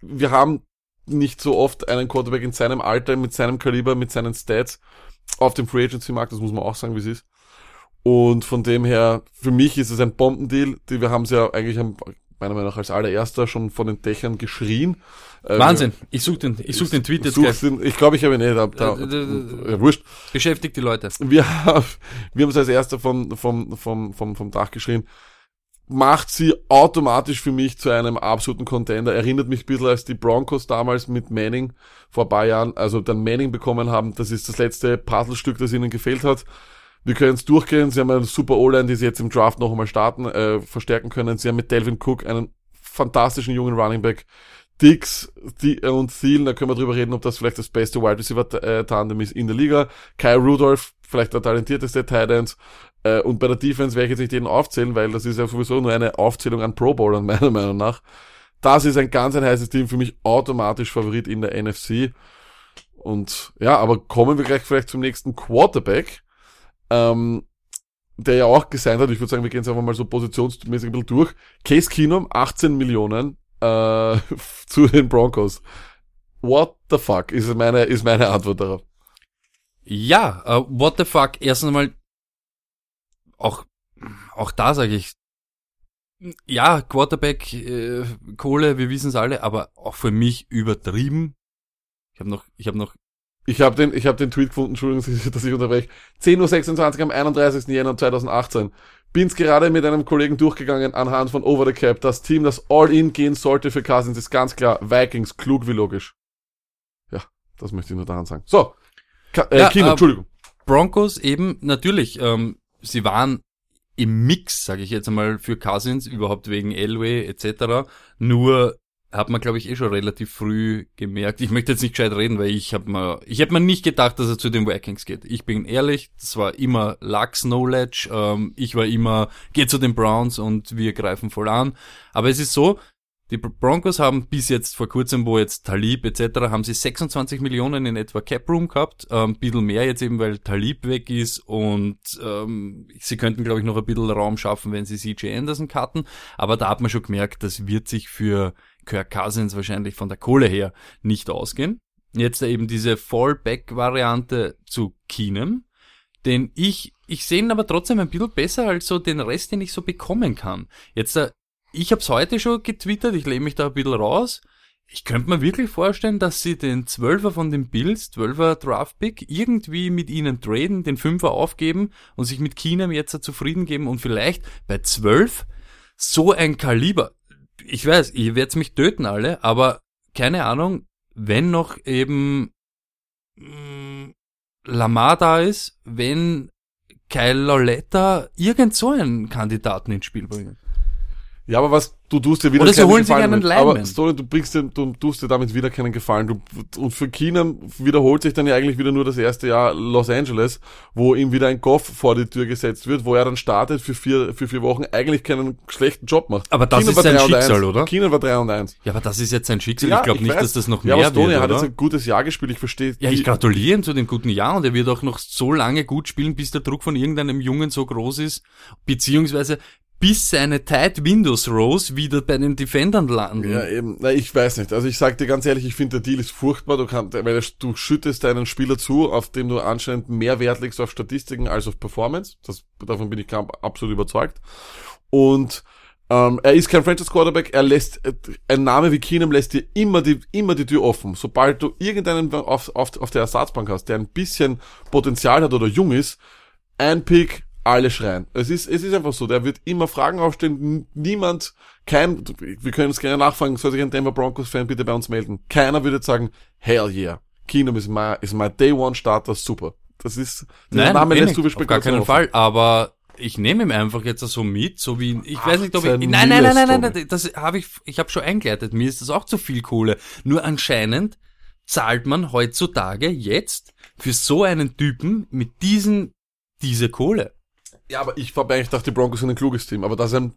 wir haben nicht so oft einen Quarterback in seinem Alter, mit seinem Kaliber, mit seinen Stats auf dem Free Agency Markt, das muss man auch sagen, wie es ist. Und von dem her, für mich ist es ein Bombendeal, die wir haben es ja eigentlich am, meiner Meinung nach als allererster schon von den Dächern geschrien. Äh, Wahnsinn. Ich suche den, ich such den Tweet jetzt gleich. den, ich glaube, ich habe ihn nicht, da, da, Äh, äh, ja, wurscht. Beschäftigt die Leute. Wir, haben- wir haben es als erster vom, vom, vom, vom, vom Dach geschrien. Macht sie automatisch für mich zu einem absoluten Contender. Erinnert mich ein bisschen als die Broncos damals mit Manning vor ein paar Jahren, also dann Manning bekommen haben. Das ist das letzte Puzzlestück, das ihnen gefehlt hat. Wir können es durchgehen. Sie haben eine super O-Line, die sie jetzt im Draft noch einmal starten, äh, verstärken können. Sie haben mit Delvin Cook einen fantastischen jungen Running Back. Dix und Thielen, da können wir drüber reden, ob das vielleicht das beste Wide Receiver äh, Tandem ist in der Liga. Kyle Rudolph, vielleicht der talentierteste Tight End. Äh, und bei der Defense werde ich jetzt nicht jeden aufzählen, weil das ist ja sowieso nur eine Aufzählung an Pro Bowlern, meiner Meinung nach. Das ist ein ganz ein heißes Team, für mich automatisch Favorit in der NFC. Und ja, aber kommen wir gleich vielleicht zum nächsten Quarterback, ähm, der ja auch gesigned hat. Ich würde sagen, wir gehen es einfach mal so positionsmäßig ein bisschen durch. Case Keenum, 18 Millionen äh, zu den Broncos. What the fuck ist meine, ist meine Antwort darauf. Ja, äh, what the fuck, erst einmal, auch, auch da sage ich, ja, Quarterback, äh, Kohle, wir wissen es alle, aber auch für mich übertrieben. Ich habe noch, ich habe noch, Ich habe den, ich hab den Tweet gefunden, Entschuldigung, dass ich unterbreche. 10.26 Uhr am 31. Jänner 2018. Bin's gerade mit einem Kollegen durchgegangen anhand von Over the Cap. Das Team, das All-In gehen sollte für Cousins, ist ganz klar Vikings, klug wie logisch. Ja, das möchte ich nur daran sagen. So, Ka äh, Ja, Kino, äh, Entschuldigung. Broncos eben, natürlich, ähm, sie waren im Mix, sage ich jetzt einmal, für Cousins, überhaupt wegen Elway etc. Nur hat man, glaube ich, eh schon relativ früh gemerkt. Ich möchte jetzt nicht gescheit reden, weil ich habe mir, ich habe mir nicht gedacht, dass er zu den Vikings geht. Ich bin ehrlich, das war immer Lux Knowledge. Ähm, ich war immer, geh zu den Browns und wir greifen voll an. Aber es ist so, die Broncos haben bis jetzt vor kurzem, wo jetzt Talib etc., haben sie 26 Millionen in etwa Cap Room gehabt. Ähm, bisschen mehr jetzt eben, weil Talib weg ist und ähm, sie könnten, glaube ich, noch ein bisschen Raum schaffen, wenn sie CJ Anderson cutten. Aber da hat man schon gemerkt, das wird sich für Kirk Cousins wahrscheinlich von der Kohle her nicht ausgehen. Jetzt eben diese Fallback-Variante zu Keenum, den ich, ich sehe ihn aber trotzdem ein bisschen besser als so den Rest, den ich so bekommen kann. Jetzt, äh, ich habe es heute schon getwittert, ich lehne mich da ein bisschen raus. Ich könnte mir wirklich vorstellen, dass sie den Zwölfer von den Bills, Zwölfer Draftpick, irgendwie mit ihnen traden, den Fünfer aufgeben und sich mit Keenum jetzt zufrieden geben und vielleicht bei zwölf so ein Kaliber. Ich weiß, ihr werdet mich töten alle, aber keine Ahnung, wenn noch eben mh, Lamar da ist, wenn Kyle Loletta irgend so einen Kandidaten ins Spiel bringen. Ja, aber was, du tust dir wieder Oder keinen Gefallen einen. Lineman. Aber Stoney, du bringst dir, du tust dir damit wieder keinen Gefallen. Du, und für Keenan wiederholt sich dann ja eigentlich wieder nur das erste Jahr Los Angeles, wo ihm wieder ein Goff vor die Tür gesetzt wird, wo er dann startet für vier, für vier Wochen, eigentlich keinen schlechten Job macht. Aber das ist war sein 3 und Schicksal, 1. oder? Keenan war 3 und 1. Ja, aber das ist jetzt sein Schicksal. ich glaube nicht, weiß. dass das noch ja, mehr aber Stoney wird, hat oder? jetzt ein gutes Jahr gespielt, ich verstehe. Ja, ich gratuliere ihm zu dem guten Jahr und er wird auch noch so lange gut spielen, bis der Druck von irgendeinem Jungen so groß ist, beziehungsweise bis seine Tight Windows Rows wieder bei den Defendern landen. Ja, eben. Na, ich weiß nicht. Also ich sag dir ganz ehrlich, ich finde der Deal ist furchtbar. Du kannst, weil du schüttest einen Spieler zu, auf dem du anscheinend mehr Wert legst auf Statistiken als auf Performance. Das, davon bin ich absolut überzeugt. Und ähm, er ist kein Franchise Quarterback. Er lässt äh, ein Name wie Keenum lässt dir immer die immer die Tür offen. Sobald du irgendeinen auf, auf, auf der Ersatzbank hast, der ein bisschen Potenzial hat oder jung ist, ein Pick, alle schreien. Es ist, es ist einfach so, der wird immer Fragen aufstellen, niemand, kein, wir können es gerne nachfragen, soll sich ein Denver Broncos Fan bitte bei uns melden. Keiner würde sagen, hell yeah, Keenum ist my, ist my Day One Starter, super. Das ist, der Name eh lässt du auf gar keinen offen. Fall, aber ich nehme ihm einfach jetzt so mit, so wie ich weiß nicht, ob ich nein, nein, nein, nein, nein, nein, das habe ich ich habe schon eingeleitet. Mir ist das auch zu viel Kohle. Nur anscheinend zahlt man heutzutage jetzt für so einen Typen mit diesen diese Kohle. Ja, aber ich habe eigentlich gedacht, die Broncos sind ein kluges Team, aber das ist ein,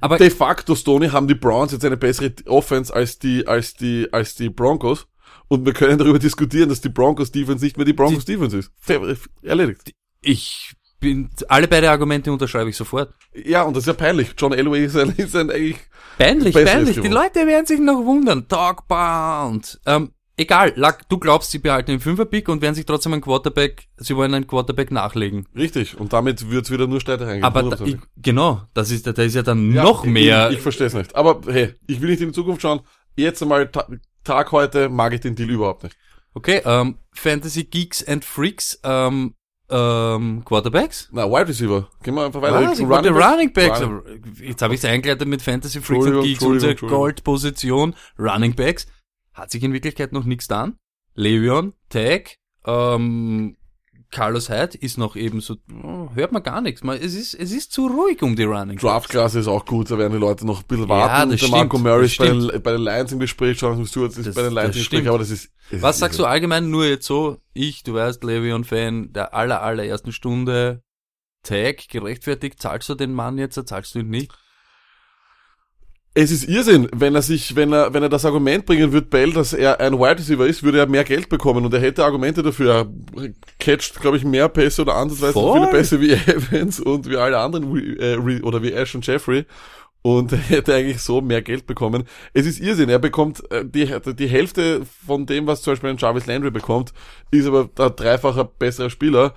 Aber de facto, Stoney, haben die Browns jetzt eine bessere Offense als die, als die, als die Broncos. Und wir können darüber diskutieren, dass die Broncos Defense nicht mehr die Broncos Defense ist. Fair- Erledigt. ich bin alle beide Argumente unterschreibe ich sofort. Ja, und das ist ja peinlich. John Elway ist ein, ist ein eigentlich, Peinlich, peinlich. Die geworden. Leute werden sich noch wundern. Dogbound. Ähm, egal, Lack, du glaubst, sie behalten den Fünferpick und werden sich trotzdem einen Quarterback, sie wollen einen Quarterback nachlegen. richtig. Und damit wird's wieder nur Streiterei geben. Aber da, ich, genau, das ist, da ist ja dann Ja, noch mehr. Ich, ich verstehe es nicht. Aber hey, ich will nicht in die Zukunft schauen. Jetzt einmal, Ta Tag heute, mag ich den Deal überhaupt nicht. okay, ähm, Fantasy Geeks and Freaks, ähm, ähm, Quarterbacks? Na, Wide Receiver. Gehen wir einfach weiter. Was? Ich wollte Running Backs. Running- Jetzt habe ich es eingeleitet mit Fantasy Freaks und Entschuldigung, Geeks, unsere Goldposition. Running Backs. Hat sich in Wirklichkeit noch nichts getan. Le'Veon, Tag, ähm, Carlos Hyde ist noch eben so, oh, hört man gar nichts. Man, es ist, es ist zu ruhig um die Running. Draftklasse ist auch gut, da werden die Leute noch ein bisschen warten. Ja, das der Marco Murray ist bei den, bei den Lions im Gespräch, Jonathan Stewart ist Das- bei den Lions im Gespräch, aber das ist... Was sagst du allgemein nur jetzt so? Ich, du weißt, Le'Veon-Fan der aller, allerersten Stunde. Tag, gerechtfertigt, zahlst du den Mann jetzt, zahlst du ihn nicht? Es ist Irrsinn, wenn er sich, wenn er, wenn er das Argument bringen wird, Bell, dass er ein Wide Receiver ist, würde er mehr Geld bekommen und er hätte Argumente dafür. Er catcht, glaube ich, mehr Pässe oder ansatzweise so Voll. viele Pässe wie Evans und wie alle anderen, Re- äh, oder wie Ash und Jeffrey. Und hätte eigentlich so mehr Geld bekommen. Es ist Irrsinn, er bekommt äh, die, die Hälfte von dem, was zum Beispiel ein Jarvis Landry bekommt, ist aber ein dreifacher besserer Spieler.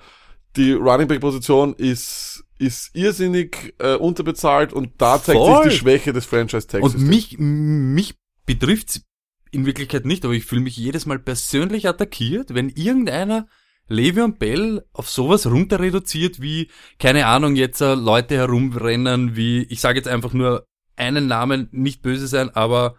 Die Running Back Position ist, ist irrsinnig äh, unterbezahlt und da zeigt Voll. sich die Schwäche des Franchise Tags. Und mich, mich betrifft's in Wirklichkeit nicht, aber ich fühle mich jedes Mal persönlich attackiert, wenn irgendeiner Le'Veon Bell auf sowas runter reduziert wie, keine Ahnung, jetzt äh, Leute herumrennen wie, ich sage jetzt einfach nur einen Namen, nicht böse sein, aber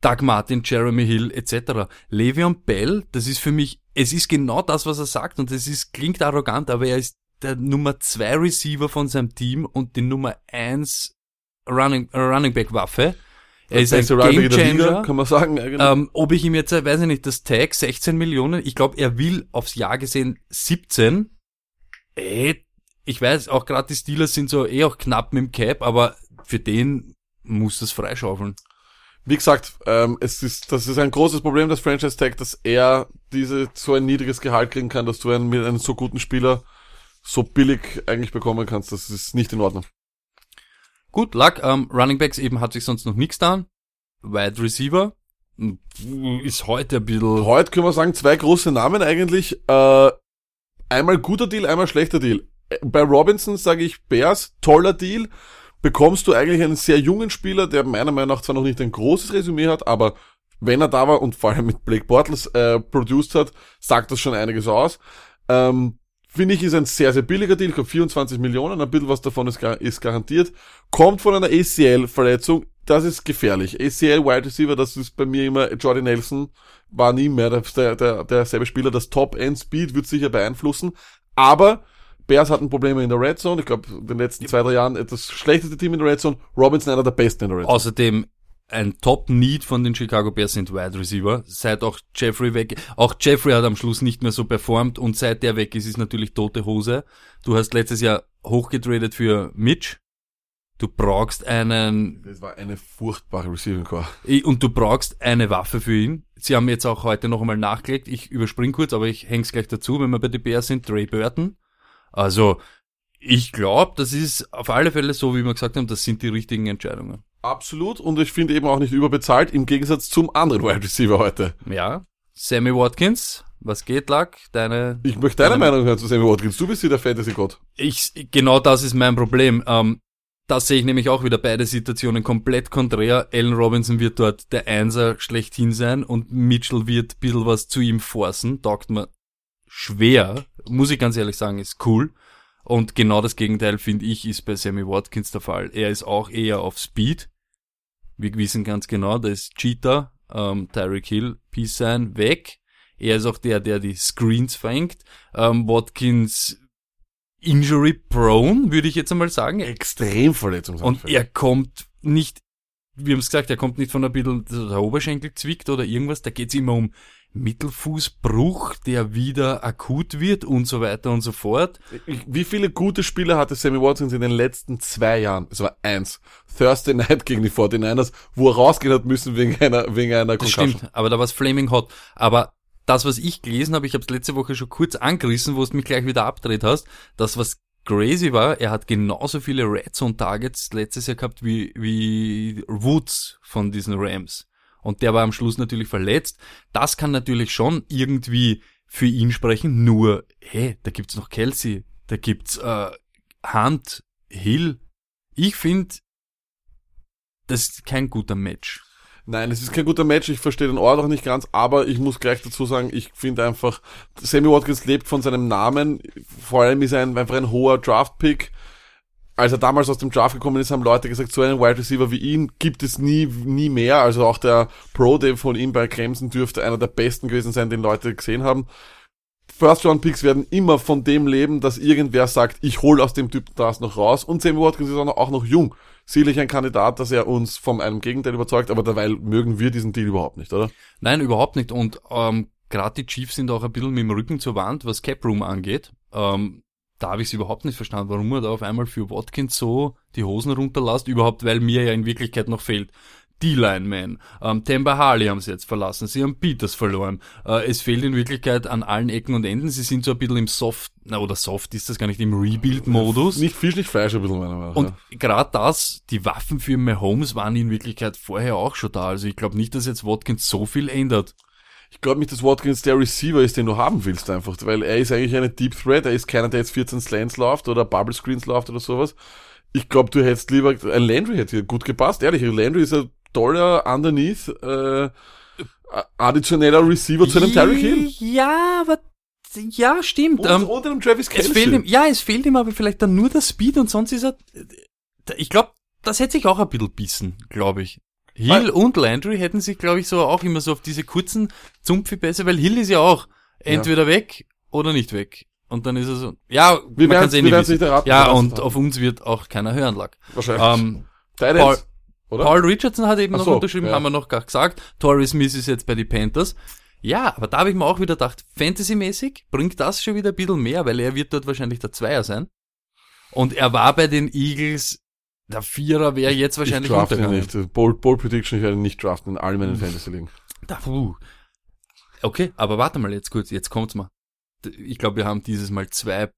Doug Martin, Jeremy Hill etc. Le'Veon Bell, das ist für mich, es ist genau das, was er sagt und es ist, klingt arrogant, aber er ist der Nummer zwei Receiver von seinem Team und die Nummer eins Running, äh, Running Back Waffe. Er ist ein Beste Running Game in der Liga, Changer. kann man sagen. eigentlich. Ähm, ob ich ihm jetzt, äh, weiß ich nicht, das Tag 16 Millionen, ich glaube, er will aufs Jahr gesehen 17. Äh, ich weiß, auch gerade die Steelers sind so eh auch knapp mit dem Cap, aber für den muss das freischaufeln. Wie gesagt, ähm, es ist, das ist ein großes Problem, das Franchise Tag, dass er diese, so ein niedriges Gehalt kriegen kann, dass du einen, mit einem so guten Spieler so billig eigentlich bekommen kannst. Das ist nicht in Ordnung. Gut, Luck, ähm, Running Backs eben hat sich sonst noch nichts getan. Wide Receiver mm, ist heute ein bisschen, Heute können wir sagen, zwei große Namen eigentlich. Äh, einmal guter Deal, einmal schlechter Deal. Äh, Bei Robinson sage ich Bears, toller Deal. Bekommst du eigentlich einen sehr jungen Spieler, der meiner Meinung nach zwar noch nicht ein großes Resümee hat, aber wenn er da war und vor allem mit Blake Bortles äh, produced hat, sagt das schon einiges aus. Ähm, Finde ich, ist ein sehr, sehr billiger Deal, ich glaube 24 Millionen, ein bisschen was davon ist, gar- ist garantiert. Kommt von einer ACL-Verletzung, das ist gefährlich. ACL Wide Receiver, das ist bei mir immer Jordy Nelson, war nie mehr der, der, der, derselbe Spieler. Das Top-End-Speed wird sicher beeinflussen, aber Bears hatten Probleme in der Red Zone. Ich glaube, in den letzten zwei, drei Jahren das schlechteste Team in der Red Zone. Robinson einer der besten in der Red Zone. Außerdem ein Top-Need von den Chicago Bears sind Wide Receiver. Seit auch Jeffrey weg, auch Jeffrey hat am Schluss nicht mehr so performt und seit der weg ist, ist natürlich tote Hose. Du hast letztes Jahr hochgetradet für Mitch. Du brauchst einen, Das war eine furchtbare Receiving Core. und du brauchst eine Waffe für ihn. Sie haben jetzt auch heute noch einmal nachgelegt. Ich überspring kurz, aber ich häng's gleich dazu, wenn wir bei den Bears sind, Trey Burton. Also, ich glaube, das ist auf alle Fälle so, wie wir gesagt haben, das sind die richtigen Entscheidungen. Absolut. Und ich finde eben auch nicht überbezahlt, im Gegensatz zum anderen Wide Receiver heute. Ja. Sammy Watkins, was geht, Luck? Deine. Ich möchte deine Ähm, Meinung hören zu Sammy Watkins. Du bist hier der Fantasy-Gott. Ich, genau das ist mein Problem. Ähm, das sehe ich nämlich auch wieder beide Situationen komplett konträr. Allen Robinson wird dort der Einser schlechthin sein und Mitchell wird ein bisschen was zu ihm forcen. Taugt mir schwer. Muss ich ganz ehrlich sagen, ist cool. Und genau das Gegenteil, finde ich, ist bei Sammy Watkins der Fall. Er ist auch eher auf Speed. Wir wissen ganz genau, da ist Cheetah, ähm, Tyreek Hill, Peace sein, weg. Er ist auch der, der die Screens fängt. Ähm, Watkins injury prone, würde ich jetzt einmal sagen. Extrem Und verletzungsanfällig. er kommt nicht, wir haben es gesagt, er kommt nicht von ein bisschen, der Oberschenkel zwickt oder irgendwas, da geht's immer um Mittelfußbruch, der wieder akut wird und so weiter und so fort. Wie viele gute Spiele hatte Sammy Watkins in den letzten zwei Jahren? Es war eins. Thursday Night gegen die 49ers, wo er rausgehen hat müssen wegen einer, wegen einer Das Concussion. stimmt, aber da war's flaming hot. Aber das, was ich gelesen habe, ich habe es letzte Woche schon kurz angerissen, wo du mich gleich wieder abdreht hast, das, was crazy war, er hat genauso viele Red Zone Targets letztes Jahr gehabt wie, wie Woods von diesen Rams. Und der war am Schluss natürlich verletzt. Das kann natürlich schon irgendwie für ihn sprechen, nur, hey, da gibt's noch Kelsey, da gibt's äh, Hunt, Hill. Ich finde, das ist kein guter Match. Nein, es ist kein guter Match, ich verstehe den Ort auch nicht ganz, aber ich muss gleich dazu sagen, ich finde einfach, Sammy Watkins lebt von seinem Namen, vor allem ist er ein, einfach ein hoher Draft-Pick. Als er damals aus dem Draft gekommen ist, haben Leute gesagt, so einen Wide Receiver wie ihn gibt es nie, nie mehr. Also auch der Pro Day von ihm bei Clemson dürfte einer der besten gewesen sein, den Leute gesehen haben. First-Round-Picks werden immer von dem leben, dass irgendwer sagt, ich hol aus dem Typen das noch raus. Und Sammy Watkins ist auch noch, jung. Sicherlich ein Kandidat, dass er uns von einem Gegenteil überzeugt, aber derweil mögen wir diesen Deal überhaupt nicht, oder? Nein, überhaupt nicht. Und ähm, gerade die Chiefs sind auch ein bisschen mit dem Rücken zur Wand, was Cap Room angeht. Ähm, da habe ich es überhaupt nicht verstanden, warum er da auf einmal für Watkins so die Hosen runterlässt. Überhaupt, weil mir ja in Wirklichkeit noch fehlt. D-Line-Man, ähm, Temba Harley haben sie jetzt verlassen, sie haben Peters verloren. Äh, es fehlt in Wirklichkeit an allen Ecken und Enden. Sie sind so ein bisschen im Soft, na oder Soft ist das gar nicht, im Rebuild-Modus. Nicht Fisch, nicht Fleisch, ein bisschen meiner Meinung nach. Und ja. gerade das, die Waffen für Mahomes waren in Wirklichkeit vorher auch schon da. Also ich glaube nicht, dass jetzt Watkins so viel ändert. Ich glaube nicht, dass Watkins der Receiver ist, den du haben willst einfach, weil er ist eigentlich eine Deep Threat, er ist keiner, der jetzt 14 Slants läuft oder Bubble Screens läuft oder sowas. Ich glaube, du hättest lieber, ein Landry hätte hier gut gepasst, ehrlich, Landry ist ein toller Underneath, äh, additioneller Receiver zu einem Tyreek Hill. Ja, aber ja, stimmt. Und, Ähm, und einem Travis es Kelsey. fehlt ihm, ja, es fehlt ihm aber vielleicht dann nur der Speed und sonst ist er. Ich glaube, das hätte sich auch ein bisschen bissen, glaube ich. Hill und Landry hätten sich, glaube ich, so auch immer so auf diese kurzen Zumpfi besser, weil Hill ist ja auch entweder weg oder nicht weg. Und dann ist er so, ja, Wir man kann es eh nicht nicht erraten, Ja, und auf uns wird auch keiner hören, lag. Wahrscheinlich. Ähm, Paul- oder? Paul Richardson hat eben Ach noch so, unterschrieben, ja. haben wir noch gar gesagt. Torrey Smith ist jetzt bei den Panthers. Ja, aber da habe ich mir auch wieder gedacht, Fantasy-mäßig bringt das schon wieder ein bisschen mehr, weil er wird dort wahrscheinlich der Zweier sein. Und er war bei den Eagles, der Vierer wäre jetzt wahrscheinlich ich draft ihn nicht. Bold, Bold Prediction, ich werde ihn nicht draften in all meinen Fantasy-Ligen. Da, puh. Okay, aber warte mal jetzt kurz, jetzt kommt's mal. Ich glaube, wir haben dieses Mal zwei,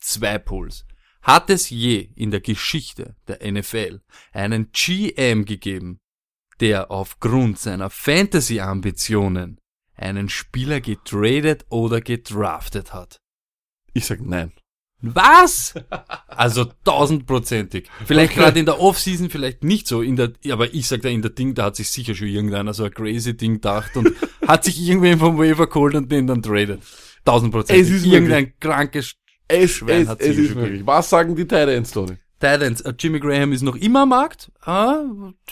zwei Polls. Hat es je in der Geschichte der NFL einen GM gegeben, der aufgrund seiner Fantasy-Ambitionen einen Spieler getradet oder gedraftet hat? Ich sag nein. Was? Also tausendprozentig. Vielleicht gerade in der Offseason, vielleicht nicht so. In der, aber ich sag da in der Ding, da hat sich sicher schon irgendeiner so ein crazy Ding gedacht und hat sich irgendwen vom Waiver geholt und den dann tradet. Tausendprozentig. Es ist Irgendein krankes Es, Schwein es, hat es ist möglich. Was sagen die Tight Ends, Tony? Titans, äh, Jimmy Graham ist noch immer am Markt. Ah,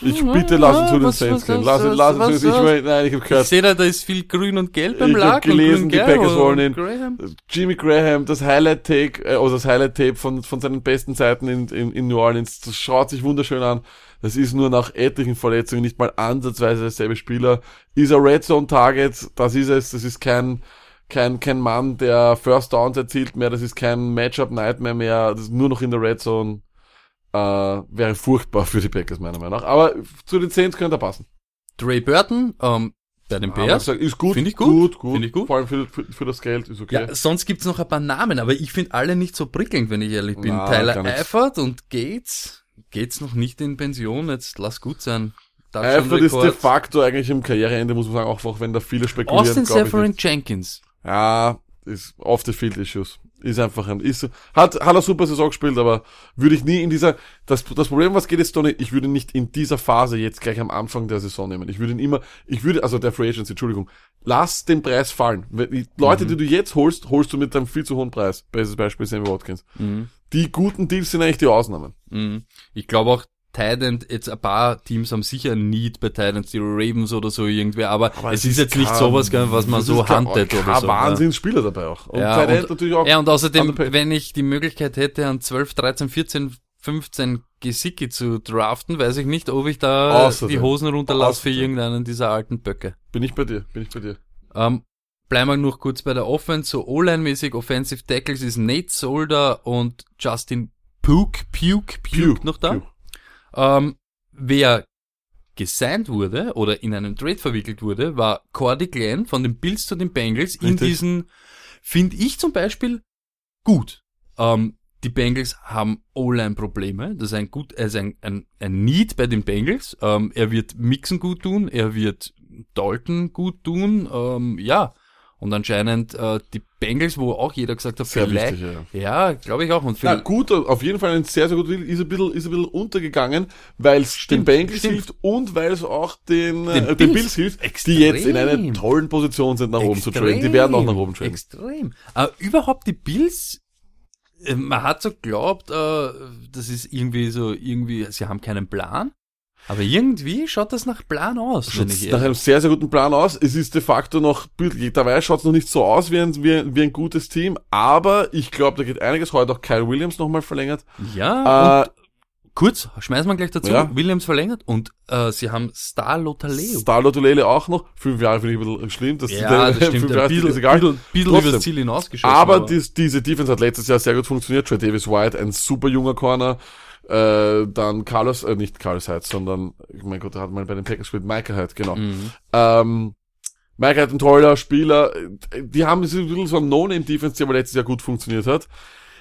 Ich ja, bitte lass uns zu den Saints gehen. Lass, was- lass uns, was- ich meine, nein, ich habe Ich gehört, sehe da, da ist viel grün und gelb beim Ich hab Lack. und gelesen, die Packers wollen ihn. Graham. Jimmy Graham, das Highlight-Take, äh, oder das Highlight-Tape von, von seinen besten Zeiten in, in, in New Orleans, das schaut sich wunderschön an. Das ist nur nach etlichen Verletzungen nicht mal ansatzweise derselbe Spieler. Ist ein Red Zone Target, das ist es, das ist kein, kein, kein Mann, der First Downs erzielt mehr, das ist kein Matchup Nightmare mehr, das ist nur noch in der Red Zone. Äh, wäre furchtbar für die Packers, meiner Meinung nach. Aber zu den Saints könnte er passen. Trey Burton, ähm, bei den Bears. sag, ist gut. Finde ich gut. Gut, gut. Finde ich gut. Vor allem für, für, für das Geld ist okay. Ja, sonst gibt's noch ein paar Namen, aber ich finde alle nicht so prickelnd, wenn ich ehrlich bin. Na, Tyler. Eifert und Gates. Gates noch nicht in Pension, jetzt lass gut sein. Eifert ist de facto eigentlich im Karriereende, muss man sagen, auch, auch wenn da viele spekulieren. Austin Severin. Jenkins. Ja, ist off the field issues. Ist einfach ein, ist, hat, hat eine super Saison gespielt, aber würde ich nie in dieser, das, das Problem, was geht jetzt, Tony, ich würde nicht in dieser Phase jetzt gleich am Anfang der Saison nehmen. Ich würde ihn immer, ich würde, also der Free Agency, Entschuldigung, lass den Preis fallen. Die Leute, die du jetzt holst, holst du mit einem viel zu hohen Preis. Bestes Beispiel Sammy Watkins. Die guten Deals sind eigentlich die Ausnahmen. Mhm. Ich glaube auch, Tident, jetzt ein paar Teams haben sicher ein Need bei Titans, die Ravens oder so irgendwer, aber, es ist jetzt nicht kein- sowas, gell, was man es so handelt oder so. Wahnsinnsspieler dabei auch. Und Ja, und- natürlich auch. Ja, und außerdem, wenn ich die Möglichkeit hätte, an 12, 13, 14, 15 Gesicki zu draften, weiß ich nicht, ob ich da Außerdem. die Hosen runterlasse für irgendeinen dieser alten Böcke. Bin ich bei dir, bin ich bei dir. Ähm, bleiben wir noch kurz bei der Offense, so O-Line-mäßig, Offensive Tackles ist Nate Solder und Justin Puke, Puke, Puke, noch da. Puke. Ähm, wer gesigned wurde oder in einen Trade verwickelt wurde, war Cordy Glenn von den Bills zu den Bengals in Richtig. diesen, finde ich zum Beispiel, gut. Ähm, die Bengals haben O-Line-Probleme. Das ist ein gut, er ist ein, ein, ein Need bei den Bengals. Ähm, er wird Mixen gut tun, er wird Dalton gut tun. Ähm, ja. Und anscheinend äh, die Bengals, wo auch jeder gesagt hat, Sehr vielleicht, wichtig, ja. ja, glaube ich auch. Und Na gut, auf jeden Fall ein sehr, sehr guter Deal. Ist ein bisschen, ist ein bisschen untergegangen, weil es den Bengals stimmt. hilft und weil es auch den, Den äh, den Bills. Hilft, Extrem. die jetzt in einer tollen Position sind, nach oben zu traden. Die werden auch nach oben traden. Extrem. Äh, überhaupt die Bills, äh, man hat so glaubt, äh, das ist irgendwie so, irgendwie, sie haben keinen Plan. Aber irgendwie schaut das nach Plan aus, Schaut nach ehrlich einem sehr, sehr guten Plan aus. Es ist de facto noch, dabei schaut es noch nicht so aus wie ein, wie, ein- wie ein gutes Team, aber ich glaube, da geht einiges. Heute auch Kyle Williams nochmal verlängert. Ja, Äh, und kurz, schmeißen wir gleich dazu, Ja. Williams verlängert und äh, sie haben Star Lotaleo. Starlo Tulele auch noch. Fünf Jahre finde ich ein bisschen schlimm. Das Ja, das stimmt, fünf ein Jahre bisschen, ist egal. bisschen, bisschen Trotzdem. übers Ziel hinausgeschossen. Aber dies, diese Defense hat letztes Jahr sehr gut funktioniert. Trey Davis White, ein super junger Corner. Äh, dann Carlos, äh, nicht Carlos Hyde, sondern, mein Gott, der hat mal bei den Packers gespielt, Micah Hyde, genau. Mhm. Ähm, Micah Hyde, ein toller Spieler. Die haben so ein bisschen so ein No-Name-Defense, die aber letztes Jahr gut funktioniert hat.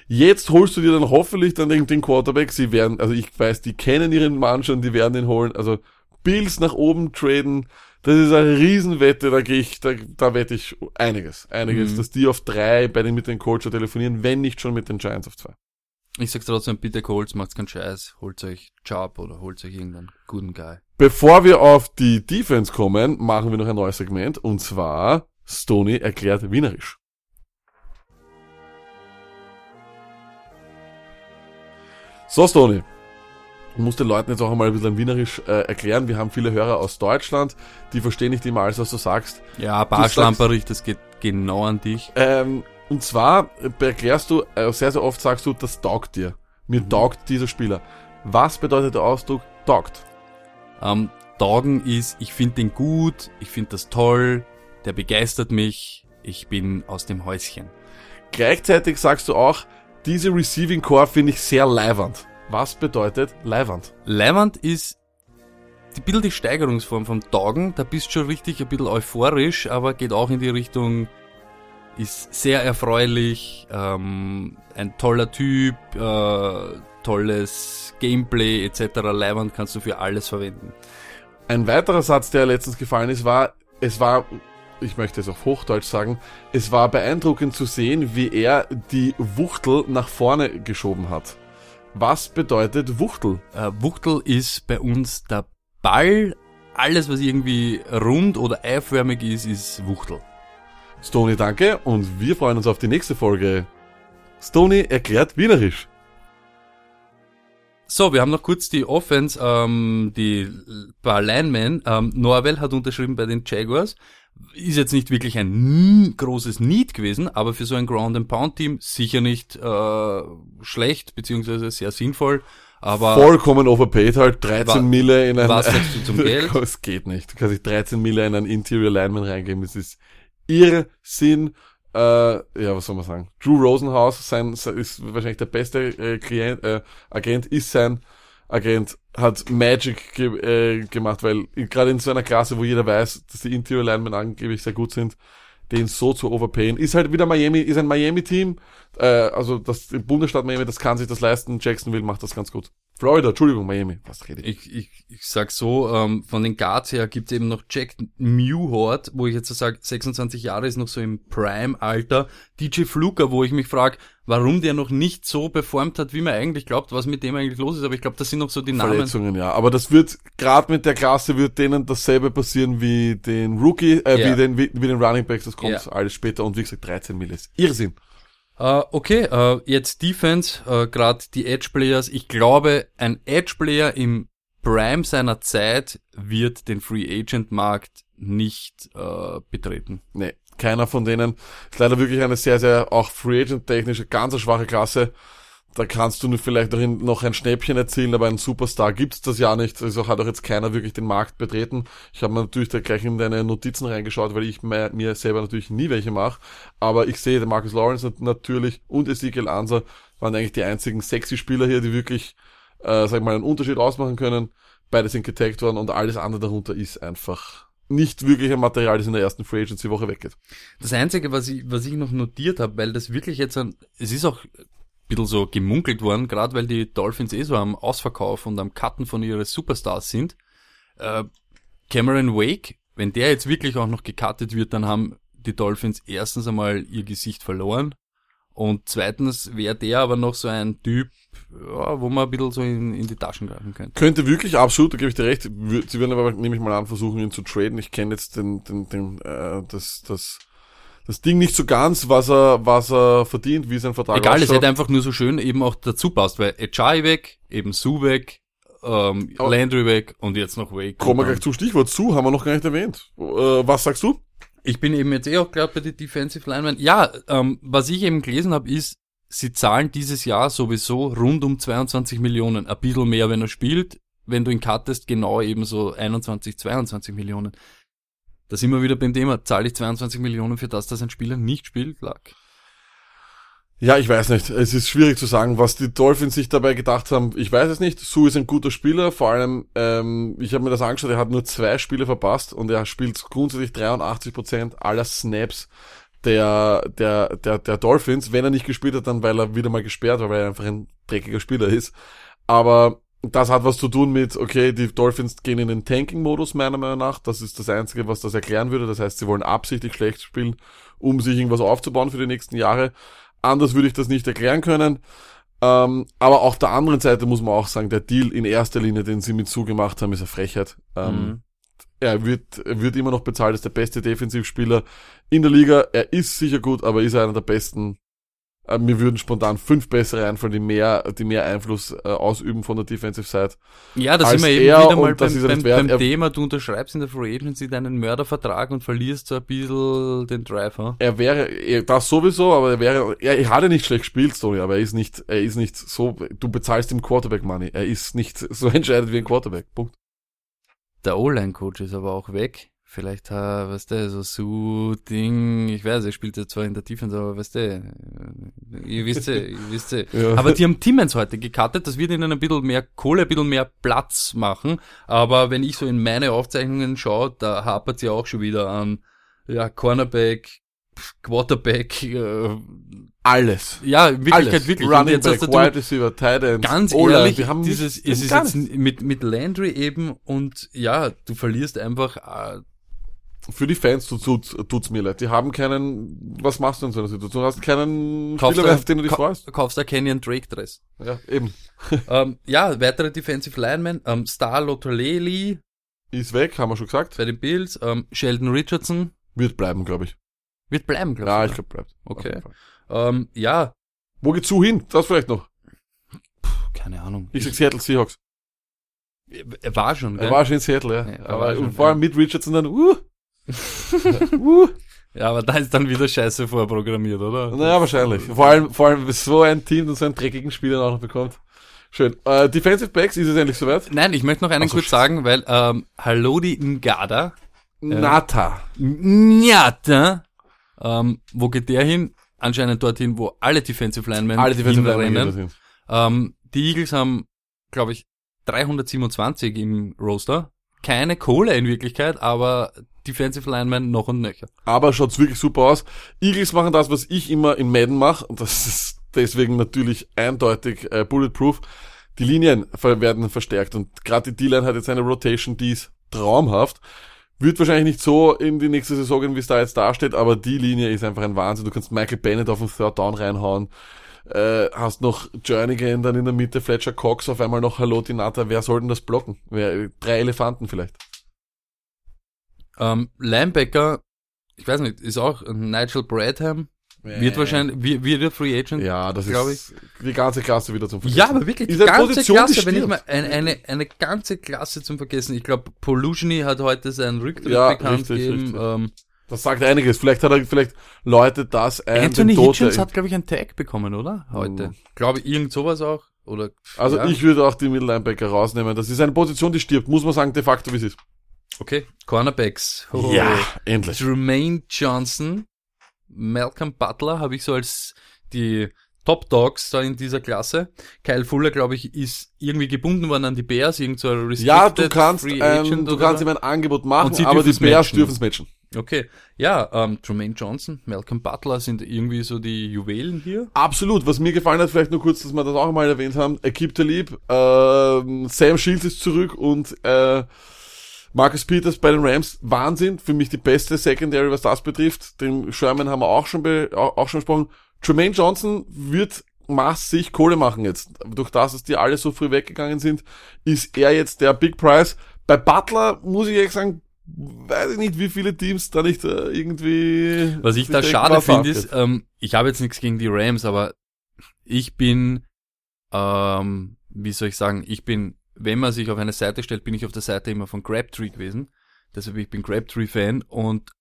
Jetzt holst du dir dann hoffentlich dann den, Quarterback. Sie werden, also ich weiß, die kennen ihren Mann schon, die werden ihn holen. Also Bills nach oben traden, das ist eine Riesenwette, da gehe ich, da, da wette ich einiges. Einiges, Mhm. dass die auf drei bei den mit den Colts telefonieren, wenn nicht schon mit den Giants auf zwei. Ich sag's trotzdem, bitte Colts, macht's keinen Scheiß, holt euch Chubb oder holt euch irgendeinen guten Guy. Bevor wir auf die Defense kommen, machen wir noch ein neues Segment und zwar Stoney erklärt Wienerisch. So, Stoney. Du musst den Leuten jetzt auch einmal ein bisschen Wienerisch äh, erklären. Wir haben viele Hörer aus Deutschland, die verstehen nicht immer alles, was du sagst. Ja, Barschlamperich, das geht genau an dich. Ähm, und zwar erklärst du, äh, sehr, sehr oft sagst du, das taugt dir. Mir taugt dieser Spieler. Was bedeutet der Ausdruck taugt? Ähm, Doggen ist, ich finde den gut, ich finde das toll, der begeistert mich, ich bin aus dem Häuschen. Gleichzeitig sagst du auch, diese Receiving Core finde ich sehr leiwand. Was bedeutet leiwand? Leimand ist die bisschen die Steigerungsform vom Doggen, da bist du schon richtig ein bisschen euphorisch, aber geht auch in die Richtung, ist sehr erfreulich, ähm, ein toller Typ, äh, tolles Gameplay etc. Leimand kannst du für alles verwenden. Ein weiterer Satz, der letztens gefallen ist, war, es war, ich möchte es auf Hochdeutsch sagen, es war beeindruckend zu sehen, wie er die Wuchtel nach vorne geschoben hat. Was bedeutet Wuchtel? Äh, Wuchtel ist bei uns der Ball. Alles, was irgendwie rund oder eiförmig ist, ist Wuchtel. Stony, danke und wir freuen uns auf die nächste Folge. Stony erklärt Wienerisch. So, wir haben noch kurz die Offense, ähm, die paar Linemen. Ähm, Norwell hat unterschrieben bei den Jaguars. Ist jetzt nicht wirklich ein großes Need gewesen, aber für so ein Ground and Pound Team sicher nicht äh, schlecht beziehungsweise sehr sinnvoll. Aber Vollkommen overpaid halt, 13 Wa- Mille in ein... was sagst du zum Geld? Es geht nicht. Du kannst nicht 13 Mille in ein Interior Lineman reingeben. Das ist Irrsinn. Äh, ja, was soll man sagen? Drew Rosenhaus sein, ist wahrscheinlich der beste äh, Klient, äh, Agent, ist sein Agent, hat Magic ge äh, gemacht, weil gerade in so einer Klasse, wo jeder weiß, dass die Interior Linemen angeblich sehr gut sind, den so zu overpayen, ist halt wieder Miami, ist ein Miami-Team, äh, also das Bundesstaat Miami, das kann sich das leisten, Jacksonville macht das ganz gut. Florida, Entschuldigung, Miami, was rede ich? Ich, ich, ich sag so, ähm, von den Guards her gibt's eben noch Jack Mewhort, wo ich jetzt so sage, 26 Jahre ist noch so im Prime-Alter. DJ Fluker, wo ich mich frage, warum der noch nicht so performt hat, wie man eigentlich glaubt, was mit dem eigentlich los ist. Aber ich glaube, das sind noch so die Namen. Verletzungen, ja. Aber das wird, gerade mit der Klasse wird denen dasselbe passieren wie den Rookie, äh, Ja. wie den, wie, wie den Running Backs, das kommt Ja. alles später und wie gesagt 13 Millis. Irrsinn. Äh, okay, äh, jetzt Defense, äh, gerade die Edge-Players. Ich glaube, ein Edge-Player im Prime seiner Zeit wird den Free-Agent-Markt nicht äh, betreten. Nee, keiner von denen. Ist leider wirklich eine sehr, sehr, auch Free Agent technische, ganz schwache Klasse. Da kannst du vielleicht noch, in, noch ein Schnäppchen erzielen, aber ein Superstar gibt's das ja nicht. Also hat auch jetzt keiner wirklich den Markt betreten. Ich habe mir natürlich da gleich in deine Notizen reingeschaut, weil ich mir, selber natürlich nie welche mache. Aber ich sehe, der Marcus Lawrence nat- natürlich und Ezekiel Ansa waren eigentlich die einzigen sexy Spieler hier, die wirklich, äh, sag ich mal, einen Unterschied ausmachen können. Beide sind getaggt worden und alles andere darunter ist einfach nicht wirklich ein Material, das in der ersten Free Agency Woche weggeht. Das Einzige, was ich, was ich noch notiert habe, weil das wirklich jetzt ein, es ist auch bisschen so gemunkelt worden, gerade weil die Dolphins eh so am Ausverkauf und am Cutten von ihren Superstars sind. Äh, Cameron Wake, wenn der jetzt wirklich auch noch gecuttet wird, dann haben die Dolphins erstens einmal ihr Gesicht verloren und zweitens wäre der aber noch so ein Typ, ja, wo man ein bisschen so in, in die Taschen greifen könnte. Könnte wirklich, absolut, da gebe ich dir recht. Sie werden aber, nehme ich mal an, versuchen, ihn zu traden. Ich kenne jetzt den, den, den, äh, das, das, das Ding nicht so ganz, was er, was er verdient, wie sein Vertrag Egal, es hätte einfach nur so schön eben auch dazu passt, weil Echai weg, eben Sue weg, ähm, Aber- Landry weg und jetzt noch Wake. Kommen wir gleich zu Stichwort zu, haben wir noch gar nicht erwähnt. Äh, was sagst du? Ich bin eben jetzt eh auch gerade bei den Defensive Linemen. Ja, ähm, was ich eben gelesen habe, ist, sie zahlen dieses Jahr sowieso rund um 22 Millionen. Ein bisschen mehr, wenn er spielt. Wenn du ihn cuttest, genau eben so 21, 22 Millionen. Da sind wir wieder beim Thema. Zahle ich 22 Millionen für das, dass ein Spieler nicht spielt? Lag. Ja, ich weiß nicht. Es ist schwierig zu sagen, was die Dolphins sich dabei gedacht haben. Ich weiß es nicht. Sue ist ein guter Spieler. Vor allem, ähm, ich habe mir das angeschaut, er hat nur zwei Spiele verpasst und er spielt grundsätzlich 83 Prozent aller Snaps der, der, der, der Dolphins. Wenn er nicht gespielt hat, dann weil er wieder mal gesperrt war, weil er einfach ein dreckiger Spieler ist. Aber das hat was zu tun mit, okay, die Dolphins gehen in den Tanking-Modus, meiner Meinung nach. Das ist das Einzige, was das erklären würde. Das heißt, sie wollen absichtlich schlecht spielen, um sich irgendwas aufzubauen für die nächsten Jahre. Anders würde ich das nicht erklären können. Ähm, aber auf der anderen Seite muss man auch sagen, der Deal in erster Linie, den sie mit zugemacht haben, ist eine Frechheit. Ähm, Mhm. Er wird, er wird immer noch bezahlt als der beste Defensivspieler in der Liga. Er ist sicher gut, aber ist einer der besten. Äh, mir würden spontan fünf bessere einfallen, die mehr, die mehr Einfluss äh, ausüben von der Defensive Side. Ja, da Als sind wir eben er wieder mal das beim, beim, beim Thema, du unterschreibst in der Free Agency deinen Mördervertrag und verlierst so ein bisschen den Drive. Er wäre, er, das sowieso, aber er wäre, er, er hat ja nicht schlecht gespielt, Tony, aber er ist nicht, er ist nicht so, du bezahlst ihm Quarterback Money. Er ist nicht so entscheidend wie ein Quarterback. Punkt. Der O-Line-Coach ist aber auch weg. Vielleicht, äh, weißt du, so Su-Ding, ich weiß, er spielt jetzt zwar in der Defense, aber weißt du, äh, ihr wisst ja, ihr wisst ja. Aber die haben Timmons heute gecuttet, das wird ihnen ein bisschen mehr Kohle, ein bisschen mehr Platz machen. Aber wenn ich so in meine Aufzeichnungen schaue, da hapert ja auch schon wieder an, ja, Cornerback, Quarterback, äh, Alles. ja, in Wirklichkeit Alles. wirklich. Und Running jetzt hast Back, du Wide Receiver, Tight End. Ganz O-Line, ehrlich, wir haben dieses, es ist jetzt mit, mit Landry eben und ja, du verlierst einfach, äh, Für die Fans tut, tut, tut's mir leid. Die haben keinen, was machst du in so einer Situation? Du hast keinen kaufst Spieler, du, auf den du dich freust. kaufst du Canyon Drake Dress. Ja, eben. ähm, ja, weitere Defensive Linemen, ähm, Star Lotoleli Ist weg, haben wir schon gesagt. bei den Bills, ähm, Sheldon Richardson Wird bleiben, glaube ich. wird bleiben, glaube Ja, ich. ich glaube bleibt. Okay. Ähm, ja, Wo geht's zu hin? Das vielleicht noch. keine Ahnung. Ich sag Seattle Seahawks. er war schon, gell? Er war schon in Seattle, ja. Ja, er aber war schon, vor allem mit Richardson dann, uh, uh. ja, aber da ist dann wieder Scheiße vorprogrammiert, oder? Naja, wahrscheinlich. Vor allem, vor allem, wenn so ein Team dann so einen dreckigen Spieler auch noch bekommt. Schön. Äh, Defensive Backs, ist es endlich soweit? Nein, ich möchte noch einen Ach so, kurz sagen, weil ähm, Halodi Ngada, Nata. Njata, ähm, wo geht der hin? Anscheinend dorthin, wo alle Defensive Linemen Alle Defensive Linemen gehen Ähm, die Eagles haben, glaube ich, 327 im Roster. Keine Kohle in Wirklichkeit, aber Defensive Linemen noch und nöcher. Aber schaut's wirklich super aus. Eagles machen das, was ich immer in Madden mache, und das ist deswegen natürlich eindeutig äh, bulletproof. Die Linien werden verstärkt und gerade die D-Line hat jetzt eine Rotation, die ist traumhaft. Wird wahrscheinlich nicht so in die nächste Saison gehen, wie es da jetzt dasteht, aber die Linie ist einfach ein Wahnsinn. Du kannst Michael Bennett auf den Third Down reinhauen. Äh, hast noch Jernigan dann in der Mitte, Fletcher Cox, auf einmal noch Hallo Tinata. Wer soll denn das blocken? Wer, drei Elefanten vielleicht. Ähm, Linebacker, ich weiß nicht, ist auch Nigel Bradham, wird wahrscheinlich, wird, wird er Free Agent. Ja, das ist die ganze Klasse wieder zum Vergessen. Ja, aber wirklich, die ganze Position, die Klasse, wenn ich mal eine, eine, eine ganze Klasse zum Vergessen. Ich glaube, Polugny hat heute seinen Rücktritt Ja, bekannt richtig, gegeben. richtig. Ähm, Das sagt einiges. Vielleicht hat er, vielleicht läutet das ein. Anthony Hitchens hat, glaube ich, einen Tag bekommen, oder? Heute. Mhm. Glaube ich, irgend sowas auch. Oder, Also ja. ich würde auch die Mittellinebacker rausnehmen. Das ist eine Position, die stirbt, muss man sagen, de facto, wie es ist. Okay, Cornerbacks. Oh. endlich. Jermaine Johnson, Malcolm Butler habe ich so als die Top Dogs da in dieser Klasse. Kyle Fuller, glaube ich, ist irgendwie gebunden worden an die Bears, irgend so ein Ja, du kannst, Free ähm, du kannst ihm ein Angebot machen, aber die Bears dürfen es matchen. Okay, ja, ähm, Jermaine Johnson, Malcolm Butler sind irgendwie so die Juwelen hier. Absolut. Was mir gefallen hat, vielleicht nur kurz, dass wir das auch mal erwähnt haben. Ekip Talib, ähm, Sam Shields ist zurück und äh, Marcus Peters bei den Rams. Wahnsinn. Für mich die beste Secondary, was das betrifft. Den Sherman haben wir auch schon, be auch, schon besprochen. Jermaine Johnson wird massig Kohle machen jetzt. Durch das, dass die alle so früh weggegangen sind, ist er jetzt der Big Price. Bei Butler muss ich ehrlich sagen, weiß ich nicht, wie viele Teams da nicht äh, irgendwie... Was ich da schade finde, ist, ähm, ich habe jetzt nichts gegen die Rams, aber ich bin, ähm, wie soll ich sagen, ich bin, wenn man sich auf eine Seite stellt, bin ich auf der Seite immer von Crabtree gewesen. Deshalb ich bin Crabtree-Fan und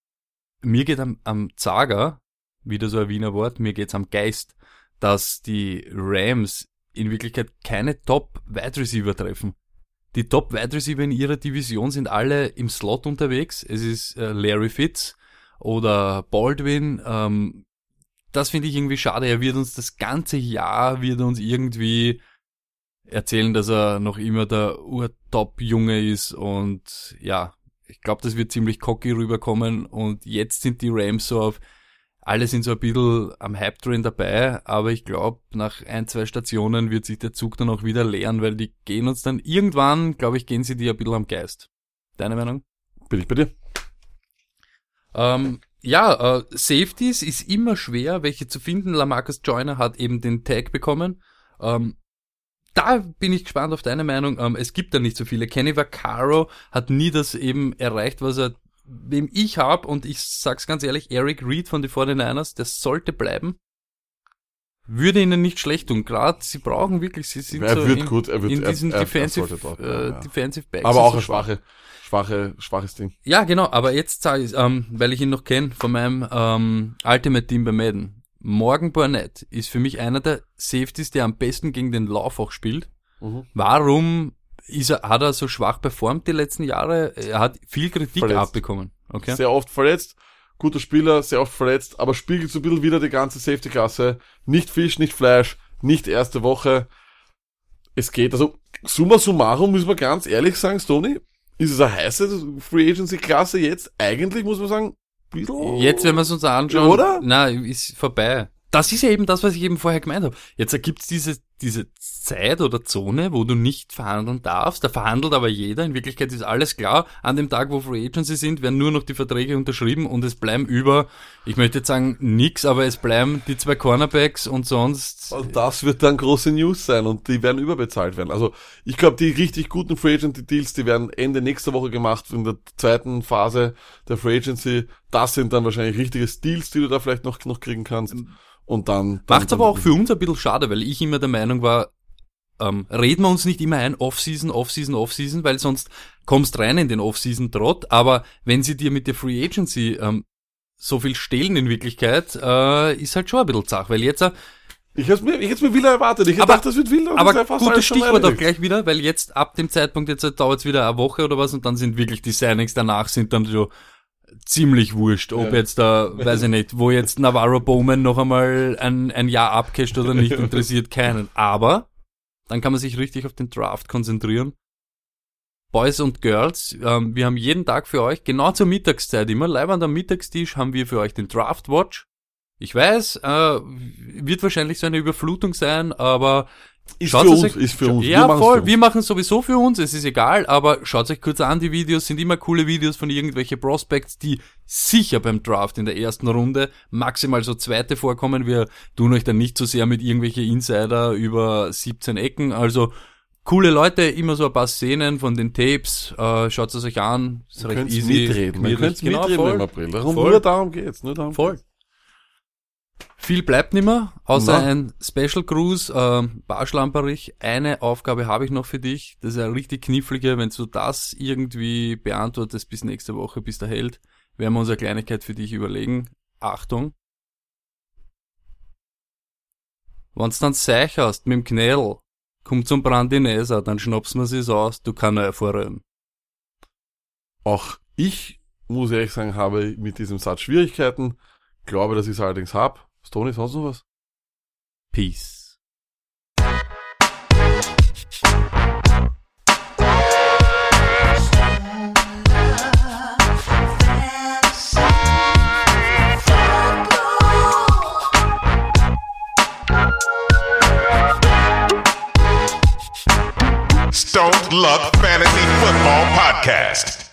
mir geht am, am Zager, wieder so ein Wiener Wort, mir geht's am Geist, dass die Rams in Wirklichkeit keine Top-Wide Receiver treffen. Die Top-Wide Receiver in ihrer Division sind alle im Slot unterwegs. Es ist äh, Larry Fitz oder Baldwin. Ähm, das finde ich irgendwie schade. Er wird uns das ganze Jahr, wird uns irgendwie erzählen, dass er noch immer der Urtop-Junge ist und ja, ich glaube, das wird ziemlich cocky rüberkommen und jetzt sind die Rams so auf, alle sind so ein bisschen am Hype-Train dabei, aber ich glaube, nach ein, zwei Stationen wird sich der Zug dann auch wieder leeren, weil die gehen uns dann irgendwann, glaube ich, gehen sie dir ein bisschen am Geist. Deine Meinung? Bin ich bei dir? Ähm, ja, äh, Safeties ist immer schwer, welche zu finden. Lamarcus Joyner hat eben den Tag bekommen. Ähm, da bin ich gespannt auf deine Meinung. Ähm, es gibt da nicht so viele. Kenny Vaccaro hat nie das eben erreicht, was er, wem ich hab und ich sag's ganz ehrlich, Eric Reed von den 49ers, der sollte bleiben. Würde ihnen nicht schlecht tun. Gerade sie brauchen wirklich, sie sind Er so wird in, gut, er wird in er- diesen er- er Defensive, sollte dort äh, ja. Defensive Backs. Aber auch so ein schwach. schwache, schwache, schwaches Ding. Ja, genau, aber jetzt sage ich, ähm, weil ich ihn noch kenne von meinem ähm, Ultimate Team bei Madden. Morgan Burnett ist für mich einer der Safeties, der am besten gegen den Lauf auch spielt. Mhm. Warum ist er, hat er so schwach performt die letzten Jahre? Er hat viel Kritik Verletzt. abbekommen. Okay. Sehr oft verletzt, guter Spieler, sehr oft verletzt, aber spiegelt so ein bisschen wieder die ganze Safety-Klasse. Nicht Fisch, nicht Fleisch, nicht erste Woche. Es geht, also summa summarum müssen wir ganz ehrlich sagen, Stoney, ist es eine heiße Free Agency-Klasse jetzt? Eigentlich muss man sagen, Jetzt, wenn wir es uns anschauen, Oder? na, ist vorbei. Das ist ja eben das, was ich eben vorher gemeint habe. Jetzt ergibt's diese, diese Zeit oder Zone, wo du nicht verhandeln darfst. Da verhandelt aber jeder. In Wirklichkeit ist alles klar. An dem Tag, wo Free Agency sind, werden nur noch die Verträge unterschrieben und es bleiben über, ich möchte jetzt sagen, nix, aber es bleiben die zwei Cornerbacks und sonst. Und das wird dann große News sein und die werden überbezahlt werden. Also ich glaube, die richtig guten Free Agency Deals, die werden Ende nächster Woche gemacht in der zweiten Phase der Free Agency. Das sind dann wahrscheinlich richtige Deals, die du da vielleicht noch, noch kriegen kannst. Und dann... dann Macht's aber auch für uns ein bisschen schade, weil ich immer der Meinung war, ähm, reden wir uns nicht immer ein, Off-Season, Off-Season, Off-Season, weil sonst kommst rein in den Off-Season-Trott, aber wenn sie dir mit der Free Agency ähm, so viel stehlen in Wirklichkeit, äh, ist halt schon ein bisschen zach, weil jetzt... Äh, ich hätte mir, ich hätte mir Villa erwartet. Ich hätte Aber- gedacht, das wird Villa. und aber gutes Stichwort auch gleich wieder, weil jetzt ab dem Zeitpunkt, jetzt dauert es wieder eine Woche oder was und dann sind wirklich die Signings danach sind dann so ziemlich wurscht, ob Ja. jetzt da, weiß ich nicht, wo jetzt Navarro Bowman noch einmal ein, ein Jahr abcasht oder nicht, interessiert keinen. Aber dann kann man sich richtig auf den Draft konzentrieren. Boys und Girls, ähm, wir haben jeden Tag für euch, genau zur Mittagszeit immer, live an der Mittagstisch haben wir für euch den Draft Watch. Ich weiß, äh, wird wahrscheinlich so eine Überflutung sein, aber Ist Schaut für uns, euch- ist für uns. ja, machen's voll. Wir machen es sowieso für uns, es ist egal, aber schaut euch kurz an, die Videos sind immer coole Videos von irgendwelche Prospects, die sicher beim Draft in der ersten Runde maximal so zweite vorkommen. Wir tun euch dann nicht so sehr mit irgendwelche Insider über 17 Ecken, also coole Leute, immer so ein paar Szenen von den Tapes, äh, schaut es euch an, ist recht easy. mitreden. Gemütlich. könnt's Genau, mitreden voll. im April. Darum, Voll. nur darum geht's. Nur darum Voll. geht's. Viel bleibt nimmer, außer Na. ein Special Cruise, ähm, Barschlamperich. Eine Aufgabe habe ich noch für dich. Das ist eine richtig knifflige. Wenn du das irgendwie beantwortest bis nächste Woche, bis der Held, werden wir uns eine Kleinigkeit für dich überlegen. Achtung. Wenn's dann Seich hast mit dem Knädel, komm zum Brandineser, dann schnappst man sie's aus, du kannst erfahren. Auch ich, muss ehrlich sagen, habe mit diesem Satz Schwierigkeiten. Glaube, dass ich es allerdings habe. Stony, sonst noch was? Peace. Stone Luck Fantasy Football Podcast.